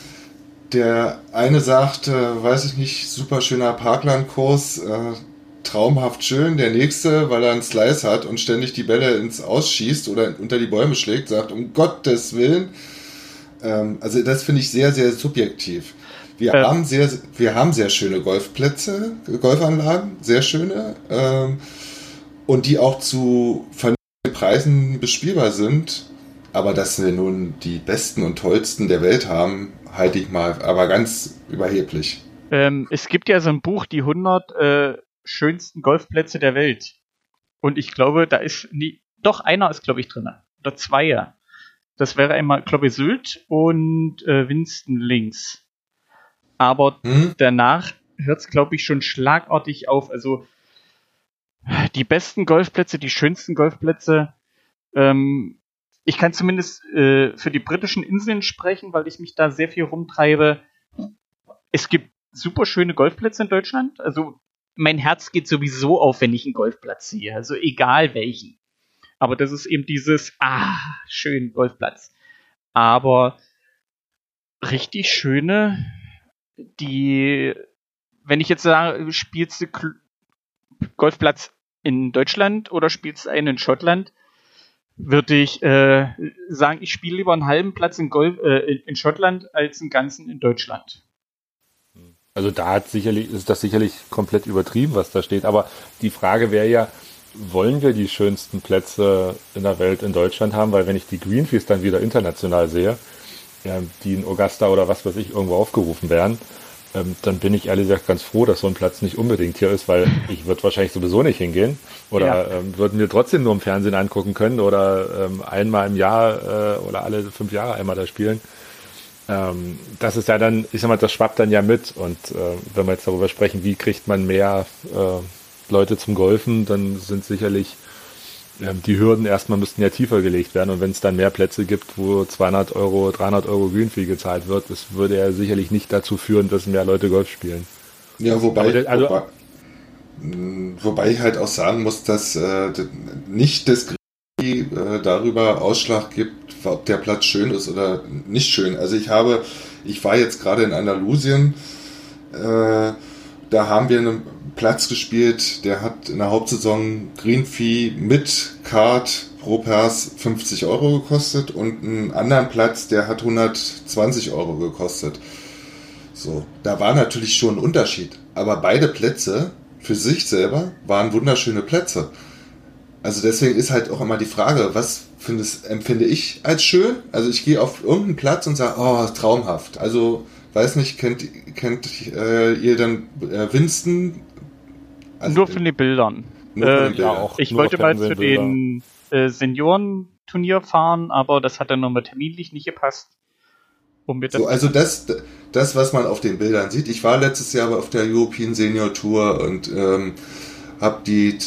der eine sagt, äh, weiß ich nicht, super schöner Parklandkurs, äh, traumhaft schön. Der nächste, weil er einen Slice hat und ständig die Bälle ins Ausschießt oder unter die Bäume schlägt, sagt, um Gottes Willen. Ähm, also das finde ich sehr, sehr subjektiv. Wir, Äh. haben sehr, wir haben sehr schöne Golfplätze, Golfanlagen, sehr schöne, ähm, und die auch zu vernünftigen Preisen bespielbar sind. Aber dass wir nun die besten und tollsten der Welt haben, halte ich mal aber ganz überheblich. Ähm, es gibt ja so ein Buch, die 100 äh, schönsten Golfplätze der Welt. Und ich glaube, da ist nie, doch einer ist, glaube ich, drin. Oder zwei. Das wäre einmal, glaube ich, Sylt und äh, Winston links. Aber Hm? danach hört es, glaube ich, schon schlagartig auf. Also die besten Golfplätze, die schönsten Golfplätze. Ähm, ich kann zumindest äh, für die britischen Inseln sprechen, weil ich mich da sehr viel rumtreibe. Es gibt super schöne Golfplätze in Deutschland. Also mein Herz geht sowieso auf, wenn ich einen Golfplatz sehe. Also egal welchen. Aber das ist eben dieses, ah, schön, Golfplatz. Aber richtig schöne, die, wenn ich jetzt sage, spielst du Golfplatz in Deutschland oder spielst du einen in Schottland, würde ich äh, sagen, ich spiele lieber einen halben Platz in, Golf, äh, in- Schottland als einen ganzen in Deutschland. Also da hat sicherlich, ist das sicherlich komplett übertrieben, was da steht. Aber die Frage wäre ja, wollen wir die schönsten Plätze in der Welt in Deutschland haben? Weil wenn ich die Greenpeace dann wieder international sehe, die in Augusta oder was weiß ich irgendwo aufgerufen werden, ähm, dann bin ich ehrlich gesagt ganz froh, dass so ein Platz nicht unbedingt hier ist, weil ich würde wahrscheinlich sowieso nicht hingehen oder Ja. ähm, würden wir trotzdem nur im Fernsehen angucken können oder ähm, einmal im Jahr äh, oder alle fünf Jahre einmal da spielen. Ähm, das ist ja dann, ich sag mal, das schwappt dann ja mit. Und äh, wenn wir jetzt darüber sprechen, wie kriegt man mehr äh, Leute zum Golfen, dann sind sicherlich die Hürden erstmal müssten ja tiefer gelegt werden. Und wenn es dann mehr Plätze gibt, wo 200 Euro, 300 Euro Greenfee gezahlt wird, das würde ja sicherlich nicht dazu führen, dass mehr Leute Golf spielen. Ja, wobei, der- also- wobei, wobei ich halt auch sagen muss, dass äh, nicht das Green äh, darüber Ausschlag gibt, ob der Platz schön ist oder nicht schön. Also ich habe, ich war jetzt gerade in Andalusien, äh, da haben wir einen Platz gespielt, der hat in der Hauptsaison Green Fee mit Card pro Pers 50 Euro gekostet und einen anderen Platz, der hat 120 Euro gekostet. So, da war natürlich schon ein Unterschied. Aber beide Plätze für sich selber waren wunderschöne Plätze. Also deswegen ist halt auch immer die Frage, was findest, empfinde ich als schön? Also ich gehe auf irgendeinen Platz und sage, oh, traumhaft. Also, weiß nicht, kennt, kennt äh, ihr dann äh, Winston? Also, Nur von den Bildern. nur von den äh, Bildern. auch. Ich Nur wollte mal zu Bilder. den äh, Seniorenturnier fahren, aber das hat dann nochmal terminlich nicht gepasst. Um So, also das, das, was man auf den Bildern sieht. Ich war letztes Jahr auf der European Senior Tour und ähm, habe die, äh,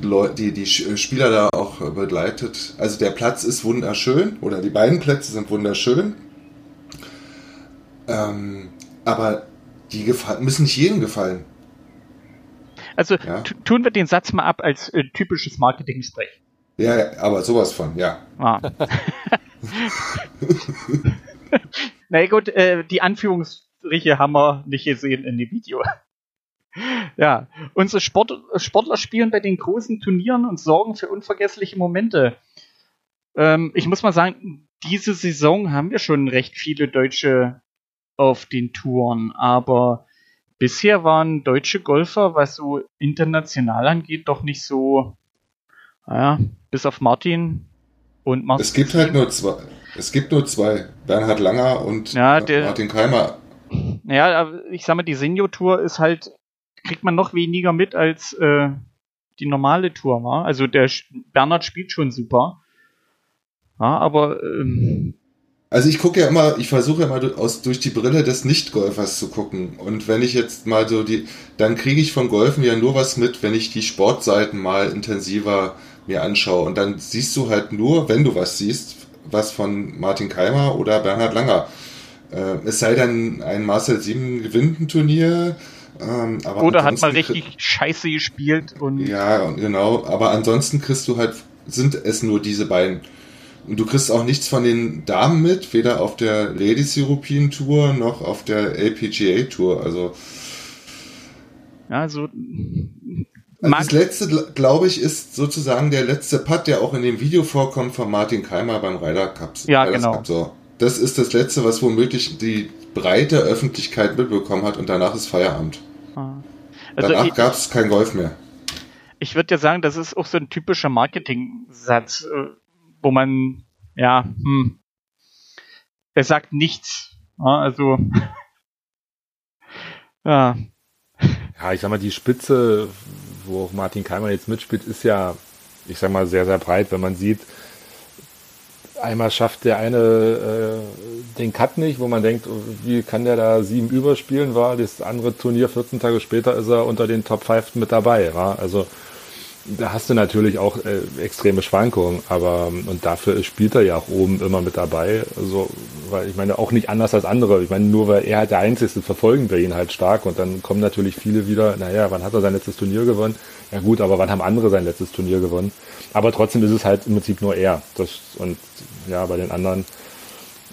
Leu- die, die Sch- Spieler da auch äh, begleitet. Also der Platz ist wunderschön oder die beiden Plätze sind wunderschön. Ähm, aber die gefa- müssen nicht jedem gefallen. also Ja. tu- tun wir den Satz mal ab als äh, typisches Marketing-Sprech. Ja, aber sowas von, ja. Ah. Na gut, äh, die Anführungsstriche haben wir nicht gesehen in dem Video. Ja, unsere Sport Sportler spielen bei den großen Turnieren und sorgen für unvergessliche Momente. Ähm, ich muss mal sagen, diese Saison haben wir schon recht viele Deutsche auf den Touren, aber bisher waren deutsche Golfer, was so international angeht, doch nicht so, naja, bis auf Martin und Martin. Es gibt halt nur zwei. Es gibt nur zwei. Bernhard Langer und Ja, der- Martin Keimer. Aber ich sag mal, die Senior-Tour ist halt, kriegt man noch weniger mit als äh, die normale Tour war. Also der Bernhard spielt schon super. Ja, aber ähm, Also ich gucke ja immer, ich versuche immer du- aus, durch die Brille des Nicht-Golfers zu gucken. Und wenn ich jetzt mal so die, dann kriege ich von Golfen ja nur was mit, wenn ich die Sportseiten mal intensiver mir anschaue. Und dann siehst du halt nur, wenn du was siehst, was von Martin Keimer oder Bernhard Langer. Äh, es sei denn, ein Marcel Sieben gewinnt ein Turnier. Ähm, aber oder hat man ansonsten richtig scheiße gespielt und Ja, genau. Aber ansonsten kriegst du halt, sind es nur diese beiden. Und du kriegst auch nichts von den Damen mit, weder auf der Ladies European Tour noch auf der LPGA Tour. Also Ja, also Also das letzte, gl- glaube ich, ist sozusagen der letzte Putt, der auch in dem Video vorkommt von Martin Keimer beim Ryder Cup. Ja, Ryder genau. Cup, so. Das ist das letzte, was womöglich die breite Öffentlichkeit mitbekommen hat und danach ist Feierabend. ah. also danach gab es kein Golf mehr. ich würde ja sagen, das ist auch so ein typischer Marketing-Satz, äh, wo man, ja, hm, er sagt nichts. Also, ja, Ja, ich sag mal, die Spitze, wo auch Martin Keimer jetzt mitspielt, ist ja, ich sag mal, sehr, sehr breit, wenn man sieht, einmal schafft der eine äh, den Cut nicht, wo man denkt, oh, wie kann der da sieben überspielen, war das andere Turnier 14 Tage später ist er unter den Top 5 mit dabei, war also da hast du natürlich auch äh, extreme Schwankungen, aber und dafür spielt er ja auch oben immer mit dabei. Also, weil ich meine, auch nicht anders als andere. Ich meine, nur weil er halt der Einzige ist, verfolgen wir ihn halt stark und dann kommen natürlich viele wieder, naja, wann hat er sein letztes Turnier gewonnen? Ja gut, aber wann haben andere sein letztes Turnier gewonnen? Aber trotzdem ist es halt im Prinzip nur er. Das, und ja, bei den anderen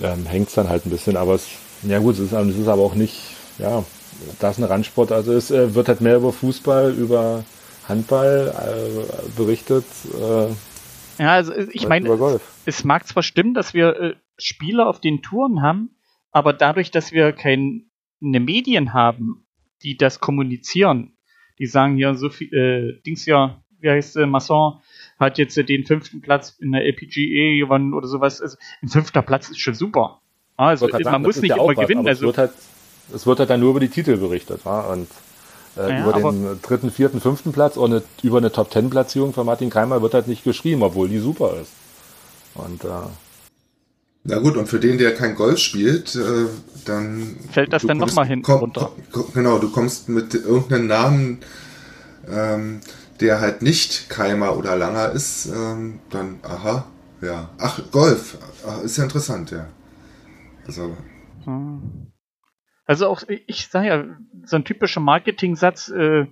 ähm, hängt es dann halt ein bisschen, aber es, ja gut, es ist, es ist aber auch nicht, ja, da ist ein Randsport, also es äh, wird halt mehr über Fußball, über Handball äh, berichtet. Äh, ja, also ich meine, Golf. es mag zwar stimmen, dass wir äh, Spieler auf den Touren haben, aber dadurch, dass wir keine Medien haben, die das kommunizieren, die sagen ja so viel, äh, Dings ja, wie heißt äh, Masson, hat jetzt äh, den fünften Platz in der LPGA gewonnen oder sowas. Also, ein fünfter Platz ist schon super. Also man sagen, muss nicht ja immer was, gewinnen. Also es, wird halt, es wird halt dann nur über die Titel berichtet. Wa? Und äh, Ja, über den dritten, vierten, fünften Platz und eine, über eine Top-Ten-Platzierung von Martin Keimer wird halt nicht geschrieben, obwohl die super ist. Und äh, Na gut, und für den, der kein Golf spielt, äh, dann... Fällt das du dann noch kommst- mal hinten komm- runter. komm- Genau, du kommst mit irgendeinem Namen, ähm, der halt nicht Keimer oder Langer ist, ähm, dann, aha, ja. Ach, Golf, ach, ist ja interessant, ja. Also, Hm. Also auch, ich sage ja, so ein typischer Marketing-Satz, äh,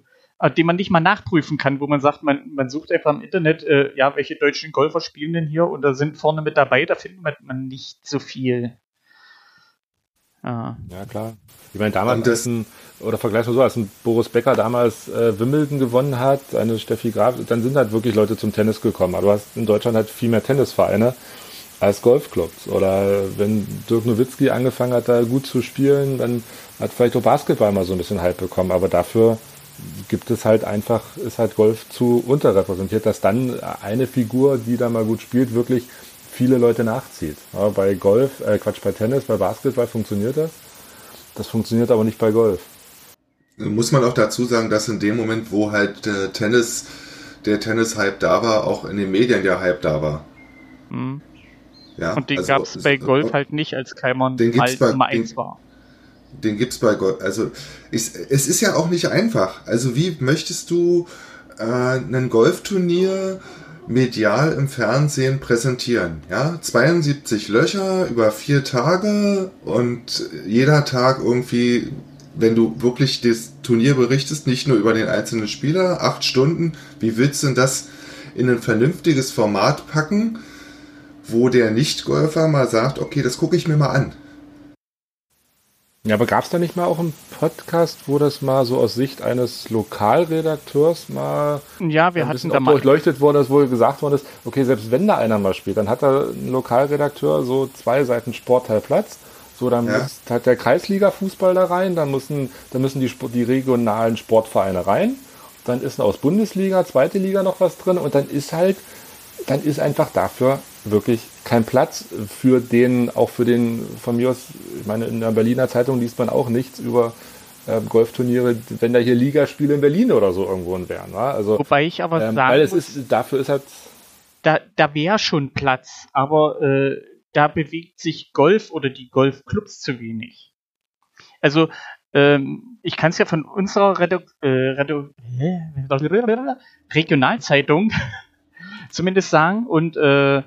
den man nicht mal nachprüfen kann, wo man sagt, man, man sucht einfach im Internet, äh, ja, welche deutschen Golfer spielen denn hier und da sind vorne mit dabei, da findet man, nicht so viel. Ja. ja, klar. Ich meine, damals, Und das- ein, oder vergleich mal so, als ein Boris Becker damals äh, Wimbledon gewonnen hat, eine Steffi Graf, dann sind halt wirklich Leute zum Tennis gekommen. Aber du hast in Deutschland halt viel mehr Tennisvereine als Golfclubs. Oder wenn Dirk Nowitzki angefangen hat, da gut zu spielen, dann hat vielleicht auch Basketball mal so ein bisschen Hype bekommen. Aber dafür gibt es halt einfach, ist halt Golf zu unterrepräsentiert, dass dann eine Figur, die da mal gut spielt, wirklich viele Leute nachzieht. Ja, bei Golf, äh, Quatsch, bei Tennis, bei Basketball funktioniert das. Das funktioniert aber nicht bei Golf. muss man auch dazu sagen, dass in dem Moment, wo halt äh, Tennis, der Tennis-Hype da war, auch in den Medien der Hype da war. Hm. Ja, Und den also, gab es bei Golf halt nicht, als Keimer Den gibt's mal bei- Nummer den- 1 war. Den gibt's bei Golf. Also ich, es ist ja auch nicht einfach. Also wie möchtest du äh, ein Golfturnier medial im Fernsehen präsentieren? Ja, 72 Löcher über vier Tage und jeder Tag irgendwie, wenn du wirklich das Turnier berichtest, nicht nur über den einzelnen Spieler, acht Stunden. Wie willst du denn das in ein vernünftiges Format packen, wo der Nicht-Golfer mal sagt, okay, das gucke ich mir mal an. Ja, aber gab es da nicht mal auch einen Podcast, wo das mal so aus Sicht eines Lokalredakteurs mal Ja, wir ein hatten da mal. durchleuchtet wurde, dass wohl gesagt worden ist, okay, selbst wenn da einer mal spielt, dann hat da ein Lokalredakteur so zwei Seiten Sportteil Platz. So, dann Ja. muss halt der Kreisliga-Fußball da rein, dann müssen, dann müssen die, die regionalen Sportvereine rein. Dann ist aus Bundesliga, zweite Liga noch was drin und dann ist halt, dann ist einfach dafür wirklich kein Platz für den, auch für den, von mir aus, ich meine, in der Berliner Zeitung liest man auch nichts über ähm, Golfturniere, wenn da hier Ligaspiele in Berlin oder so irgendwo wären. wa? Also, Wobei ich aber ähm, sagen weil es ist, dafür ist halt, da, da wäre schon Platz, aber äh, da bewegt sich Golf oder die Golfclubs zu wenig. Also, ähm, ich kann es ja von unserer Redu äh, Redu hä? Regionalzeitung zumindest sagen und äh,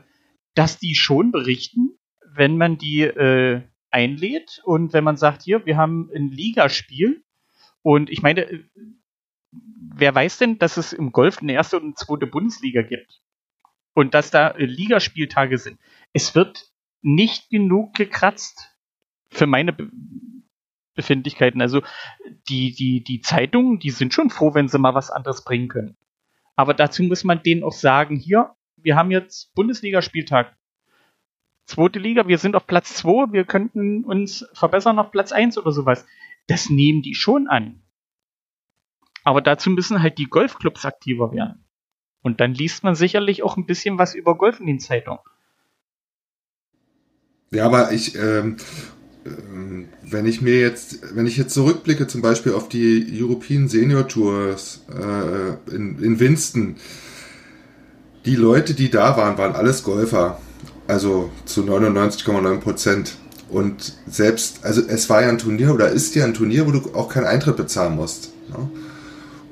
dass die schon berichten, wenn man die äh, einlädt und wenn man sagt, hier, wir haben ein Ligaspiel und ich meine, äh, wer weiß denn, dass es im Golf eine erste und eine zweite Bundesliga gibt? und dass da äh, Ligaspieltage sind. Es wird nicht genug gekratzt für meine Be Befindlichkeiten. Also die, die, die Zeitungen, die sind schon froh, wenn sie mal was anderes bringen können. Aber dazu muss man denen auch sagen, hier, wir haben jetzt Bundesligaspieltag. Zweite Liga, wir sind auf Platz 2, wir könnten uns verbessern auf Platz 1 oder sowas. Das nehmen die schon an. Aber dazu müssen halt die Golfclubs aktiver werden. Und dann liest man sicherlich auch ein bisschen was über Golf in den Zeitungen. Ja, aber ich, ähm, ähm, wenn ich mir jetzt, wenn ich jetzt zurückblicke, zum Beispiel auf die European Senior Tours äh, in, in Winston, die Leute, die da waren, waren alles Golfer. Also zu 99,9 Prozent. Und selbst, also es war ja ein Turnier oder ist ja ein Turnier, wo du auch keinen Eintritt bezahlen musst. Ne?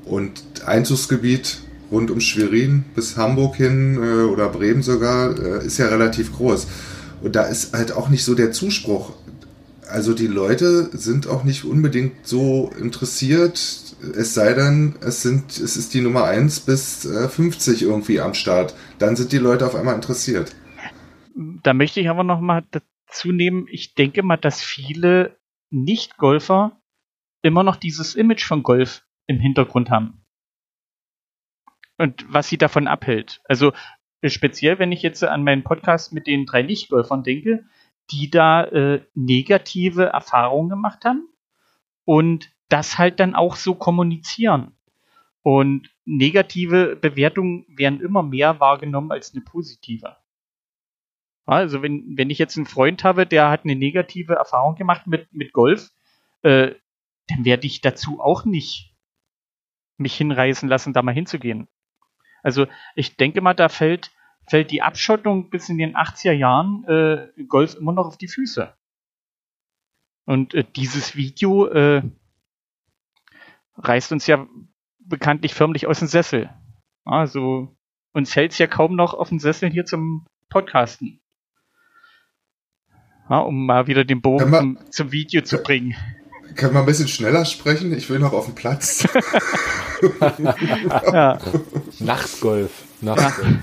Und Einzugsgebiet rund um Schwerin bis Hamburg hin äh, oder Bremen sogar äh, ist ja relativ groß. Und da ist halt auch nicht so der Zuspruch. Also die Leute sind auch nicht unbedingt so interessiert, es sei denn, es sind, es ist die Nummer 1 bis äh, 50 irgendwie am Start. Dann sind die Leute auf einmal interessiert. Da möchte ich aber noch mal dazu nehmen, ich denke mal, dass viele Nicht-Golfer immer noch dieses Image von Golf im Hintergrund haben. Und was sie davon abhält. Also speziell, wenn ich jetzt an meinen Podcast mit den drei Nicht-Golfern denke, die da äh, negative Erfahrungen gemacht haben und das halt dann auch so kommunizieren. Und negative Bewertungen werden immer mehr wahrgenommen als eine positive. Also wenn, wenn ich jetzt einen Freund habe, der hat eine negative Erfahrung gemacht mit, mit Golf, äh, dann werde ich dazu auch nicht mich hinreißen lassen, da mal hinzugehen. Also ich denke mal, da fällt, fällt die Abschottung bis in den 80er Jahren äh, Golf immer noch auf die Füße. Und äh, dieses Video äh, reißt uns ja bekanntlich förmlich aus dem Sessel. Also uns hält es ja kaum noch auf den Sessel hier zum Podcasten. Ja, um mal wieder den Bogen wir, zum, zum, Video zu bringen. Können wir ein bisschen schneller sprechen? Ich will noch auf den Platz. ja. Nachtgolf. Nachtgolf.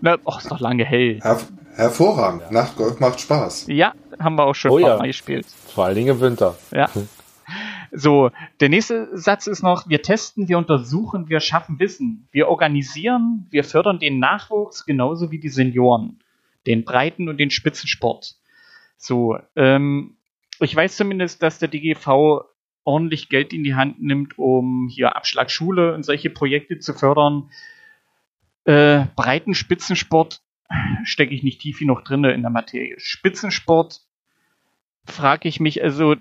Na, och, ist doch lange hell. Her hervorragend. Ja. Nachtgolf macht Spaß. Ja, haben wir auch schon oh, ja. Mal gespielt. Vor allen Dingen im Winter. Ja. So, der nächste Satz ist noch, wir testen, wir untersuchen, wir schaffen Wissen. Wir organisieren, wir fördern den Nachwuchs genauso wie die Senioren, den Breiten- und den Spitzensport. So, ähm, ich weiß zumindest, dass der DGV ordentlich Geld in die Hand nimmt, um hier Abschlagschule und solche Projekte zu fördern. Äh, breiten Spitzensport stecke ich nicht tief genug drin in der Materie. Spitzensport frage ich mich, also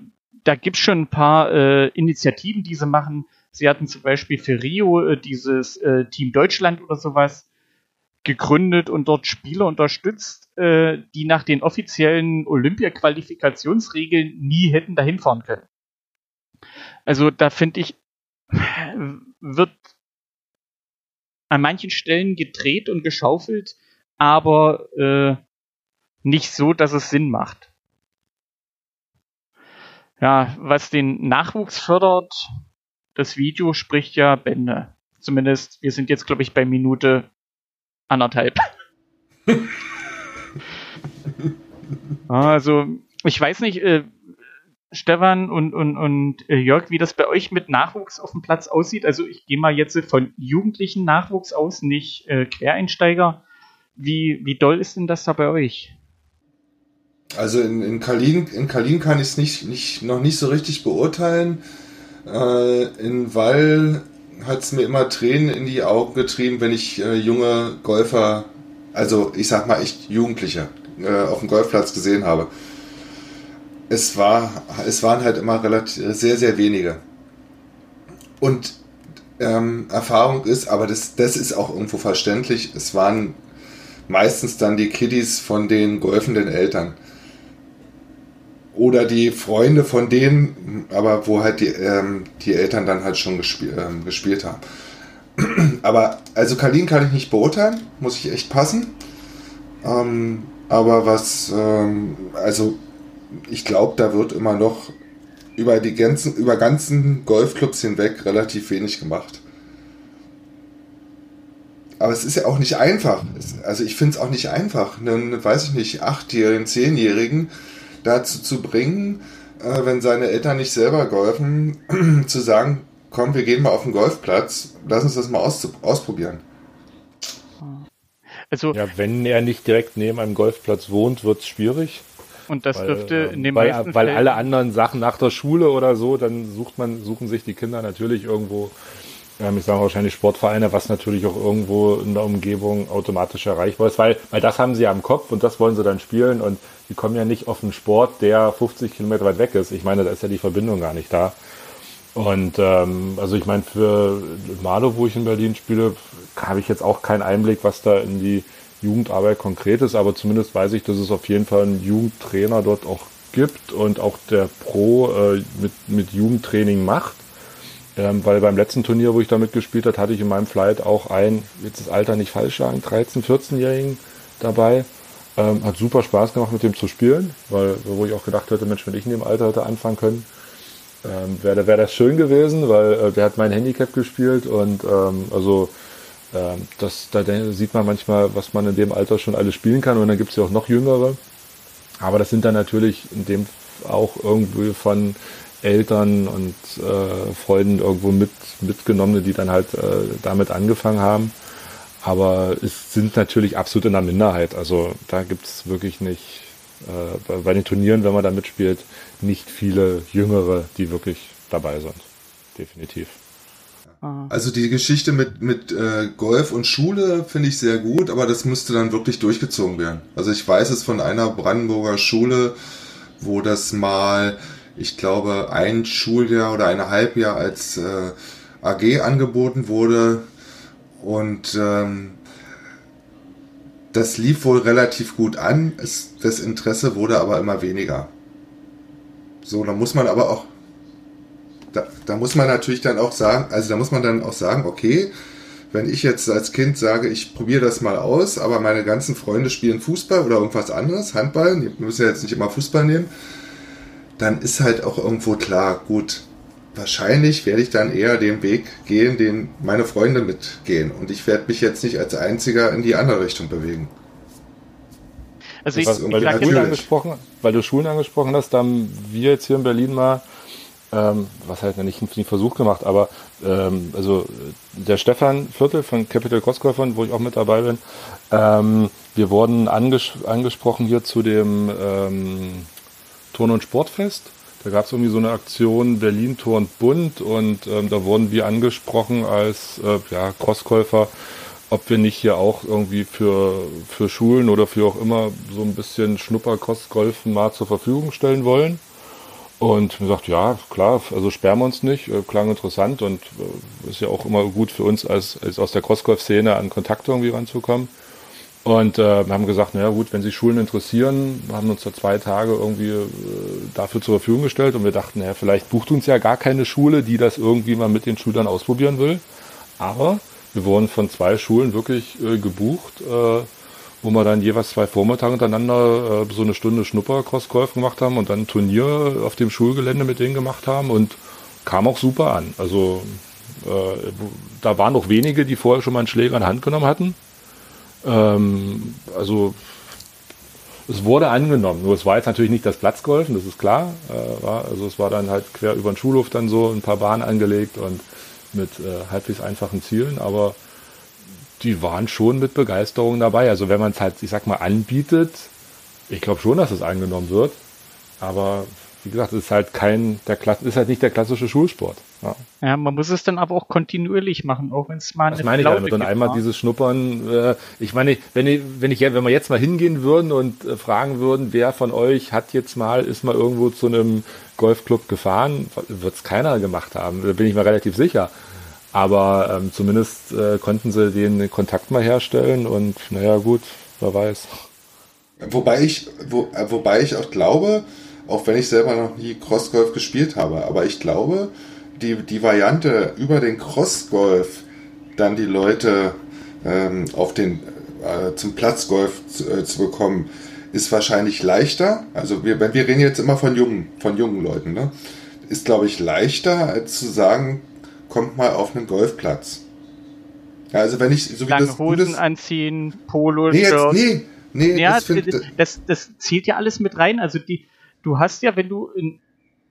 da gibt es schon ein paar äh, Initiativen, die sie machen. Sie hatten zum Beispiel für Rio äh, dieses äh, Team Deutschland oder sowas gegründet und dort Spieler unterstützt, äh, die nach den offiziellen Olympia-Qualifikationsregeln nie hätten dahin fahren können. Also da finde ich, wird an manchen Stellen gedreht und geschaufelt, aber äh, nicht so, dass es Sinn macht. Ja, was den Nachwuchs fördert, das Video spricht ja Bände. Zumindest, wir sind jetzt, glaube ich, bei Minute anderthalb. also, ich weiß nicht, äh, Stefan und, und, und äh, Jörg, wie das bei euch mit Nachwuchs auf dem Platz aussieht. Also ich gehe mal jetzt von jugendlichen Nachwuchs aus, nicht äh, Quereinsteiger. Wie, wie doll ist denn das da bei euch? Also in, in Kalin, in Kalin kann ich es nicht, nicht, noch nicht so richtig beurteilen. Äh, in Wall hat es mir immer Tränen in die Augen getrieben, wenn ich äh, junge Golfer, also ich sag mal echt Jugendliche, äh, auf dem Golfplatz gesehen habe. Es, war, es waren halt immer relativ, sehr, sehr wenige. Und ähm, Erfahrung ist, aber das, das ist auch irgendwo verständlich, es waren meistens dann die Kiddies von den golfenden Eltern oder die Freunde von denen, aber wo halt die, ähm, die Eltern dann halt schon gespiel, ähm, gespielt haben. aber also Kalin kann ich nicht beurteilen, muss ich echt passen. Ähm, aber was, ähm, also ich glaube, da wird immer noch über die ganzen, über ganzen Golfclubs hinweg relativ wenig gemacht. aber es ist ja auch nicht einfach. Also ich finde es auch nicht einfach, einen, weiß ich nicht, achtjährigen, zehnjährigen dazu zu bringen, äh, wenn seine Eltern nicht selber golfen, zu sagen, komm, wir gehen mal auf den Golfplatz, lass uns das mal aus, ausprobieren. Also, ja, wenn er nicht direkt neben einem Golfplatz wohnt, wird es schwierig. Und das weil, dürfte in dem weil, meisten Weil alle anderen Sachen nach der Schule oder so, dann sucht man, suchen sich die Kinder natürlich irgendwo, ähm, ich sage wahrscheinlich Sportvereine, was natürlich auch irgendwo in der Umgebung automatisch erreichbar ist, weil, weil das haben sie ja im Kopf und das wollen sie dann spielen und die kommen ja nicht auf einen Sport, der 50 Kilometer weit weg ist. Ich meine, da ist ja die Verbindung gar nicht da. Und ähm, also ich meine, für Malo, wo ich in Berlin spiele, habe ich jetzt auch keinen Einblick, was da in die Jugendarbeit konkret ist, aber zumindest weiß ich, dass es auf jeden Fall einen Jugendtrainer dort auch gibt und auch der Pro äh, mit, mit Jugendtraining macht. Ähm, weil beim letzten Turnier, wo ich da mitgespielt habe, hatte ich in meinem Flight auch einen, jetzt das Alter nicht falsch sagen, 13-, 14-Jährigen dabei. Ähm, hat super Spaß gemacht, mit dem zu spielen, weil wo ich auch gedacht hätte, Mensch, wenn ich in dem Alter hätte anfangen können, ähm, wäre wär das schön gewesen, weil äh, der hat mein Handicap gespielt und ähm, also ähm, das, da sieht man manchmal, was man in dem Alter schon alles spielen kann und dann gibt es ja auch noch jüngere. Aber das sind dann natürlich in dem auch irgendwie von Eltern und äh, Freunden irgendwo mit, mitgenommene, die dann halt äh, damit angefangen haben. Aber es sind natürlich absolut in der Minderheit. Also da gibt es wirklich nicht, äh, bei, bei den Turnieren, wenn man da mitspielt, nicht viele Jüngere, die wirklich dabei sind. Definitiv. Also die Geschichte mit, mit äh, Golf und Schule finde ich sehr gut, aber das müsste dann wirklich durchgezogen werden. Also ich weiß es von einer Brandenburger Schule, wo das mal, ich glaube, ein Schuljahr oder ein Halbjahr als äh, AG angeboten wurde. Und ähm, das lief wohl relativ gut an. Es, das Interesse wurde aber immer weniger. So, da muss man aber auch da, da muss man natürlich dann auch sagen, also da muss man dann auch sagen, okay, wenn ich jetzt als Kind sage, ich probiere das mal aus, aber meine ganzen Freunde spielen Fußball oder irgendwas anderes, Handball, wir müssen ja jetzt nicht immer Fußball nehmen, dann ist halt auch irgendwo klar, gut, wahrscheinlich werde ich dann eher den Weg gehen, den meine Freunde mitgehen. Und ich werde mich jetzt nicht als Einziger in die andere Richtung bewegen. Also ich, Was, weil, du Schulen angesprochen, weil du Schulen angesprochen hast, da haben wir jetzt hier in Berlin mal ähm, was halt nicht einen Versuch gemacht, aber ähm, also der Stefan Viertel von Capital Crossgolfern, wo ich auch mit dabei bin, ähm, wir wurden anges angesprochen hier zu dem ähm, Turn- und Sportfest. Da gab es irgendwie so eine Aktion Berlin Turn Bund und ähm, da wurden wir angesprochen als äh, ja, Crossgolfer, ob wir nicht hier auch irgendwie für, für Schulen oder für auch immer so ein bisschen Schnupper-Crossgolfen mal zur Verfügung stellen wollen. Und mir sagt, ja, klar, also sperren wir uns nicht, äh, klang interessant und äh, ist ja auch immer gut für uns als, als aus der Crossgolf-Szene an Kontakte irgendwie ranzukommen. Und äh, wir haben gesagt, naja gut, wenn sich Schulen interessieren, haben uns da zwei Tage irgendwie äh, dafür zur Verfügung gestellt und wir dachten, naja, vielleicht bucht uns ja gar keine Schule, die das irgendwie mal mit den Schülern ausprobieren will. Aber wir wurden von zwei Schulen wirklich äh, gebucht. Äh, wo wir dann jeweils zwei Vormittage untereinander äh, so eine Stunde Schnupper-Cross-Golf gemacht haben und dann ein Turnier auf dem Schulgelände mit denen gemacht haben und kam auch super an. Also äh, da waren noch wenige, die vorher schon mal einen Schläger in Hand genommen hatten. Ähm, also es wurde angenommen, nur es war jetzt natürlich nicht das Platzgolfen, das ist klar. Äh, war, also es war dann halt quer über den Schulhof dann so ein paar Bahnen angelegt und mit äh, halbwegs einfachen Zielen, aber die waren schon mit Begeisterung dabei. Also wenn man es halt, ich sag mal, anbietet, ich glaube schon, dass es angenommen wird. Aber wie gesagt, es ist halt kein, der ist halt nicht der klassische Schulsport. Ja. ja man muss es dann aber auch kontinuierlich machen, auch wenn es mal Das meine ich damit. Und einmal dieses Schnuppern, äh, ich meine, wenn ich, wenn ich, wenn wir jetzt mal hingehen würden und äh, fragen würden, wer von euch hat jetzt mal, ist mal irgendwo zu einem Golfclub gefahren, wird es keiner gemacht haben. Da bin ich mir relativ sicher. Aber ähm, zumindest äh, konnten sie den Kontakt mal herstellen und naja gut, wer weiß. Wobei ich, wo, äh, wobei ich auch glaube, auch wenn ich selber noch nie Crossgolf gespielt habe, aber ich glaube, die, die Variante über den Crossgolf dann die Leute ähm, auf den äh, zum Platzgolf zu, äh, zu, bekommen, ist wahrscheinlich leichter. Also wir, wir reden jetzt immer von jungen, von jungen Leuten, ne? Ist, glaube ich, leichter, als zu sagen, kommt mal auf einen Golfplatz. Ja, also wenn ich, so wie Lange das, Hosen das, anziehen, Polo, nee, jetzt, nee, nee, ja, das find, das, das zählt ja alles mit rein. Also die, du hast ja, wenn du in,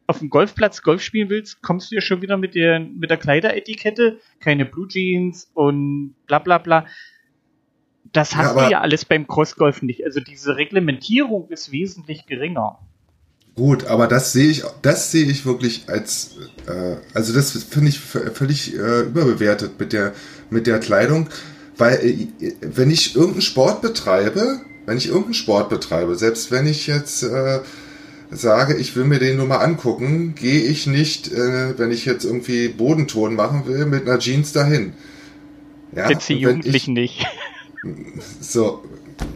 auf dem Golfplatz Golf spielen willst, kommst du ja schon wieder mit der, mit der Kleideretikette, keine Blue Jeans und bla bla bla. Das Ja, hast aber- du ja alles beim Crossgolf nicht. Also diese Reglementierung ist wesentlich geringer. Gut, aber das sehe ich, das sehe ich wirklich als, äh, also das finde ich völlig äh, überbewertet mit der, mit der Kleidung, weil äh, wenn ich irgendeinen Sport betreibe, wenn ich irgendeinen Sport betreibe, selbst wenn ich jetzt äh, sage, ich will mir den nur mal angucken, gehe ich nicht, äh, wenn ich jetzt irgendwie Bodenton machen will, mit einer Jeans dahin. Ja, Jetzt die Jugendlichen nicht. so,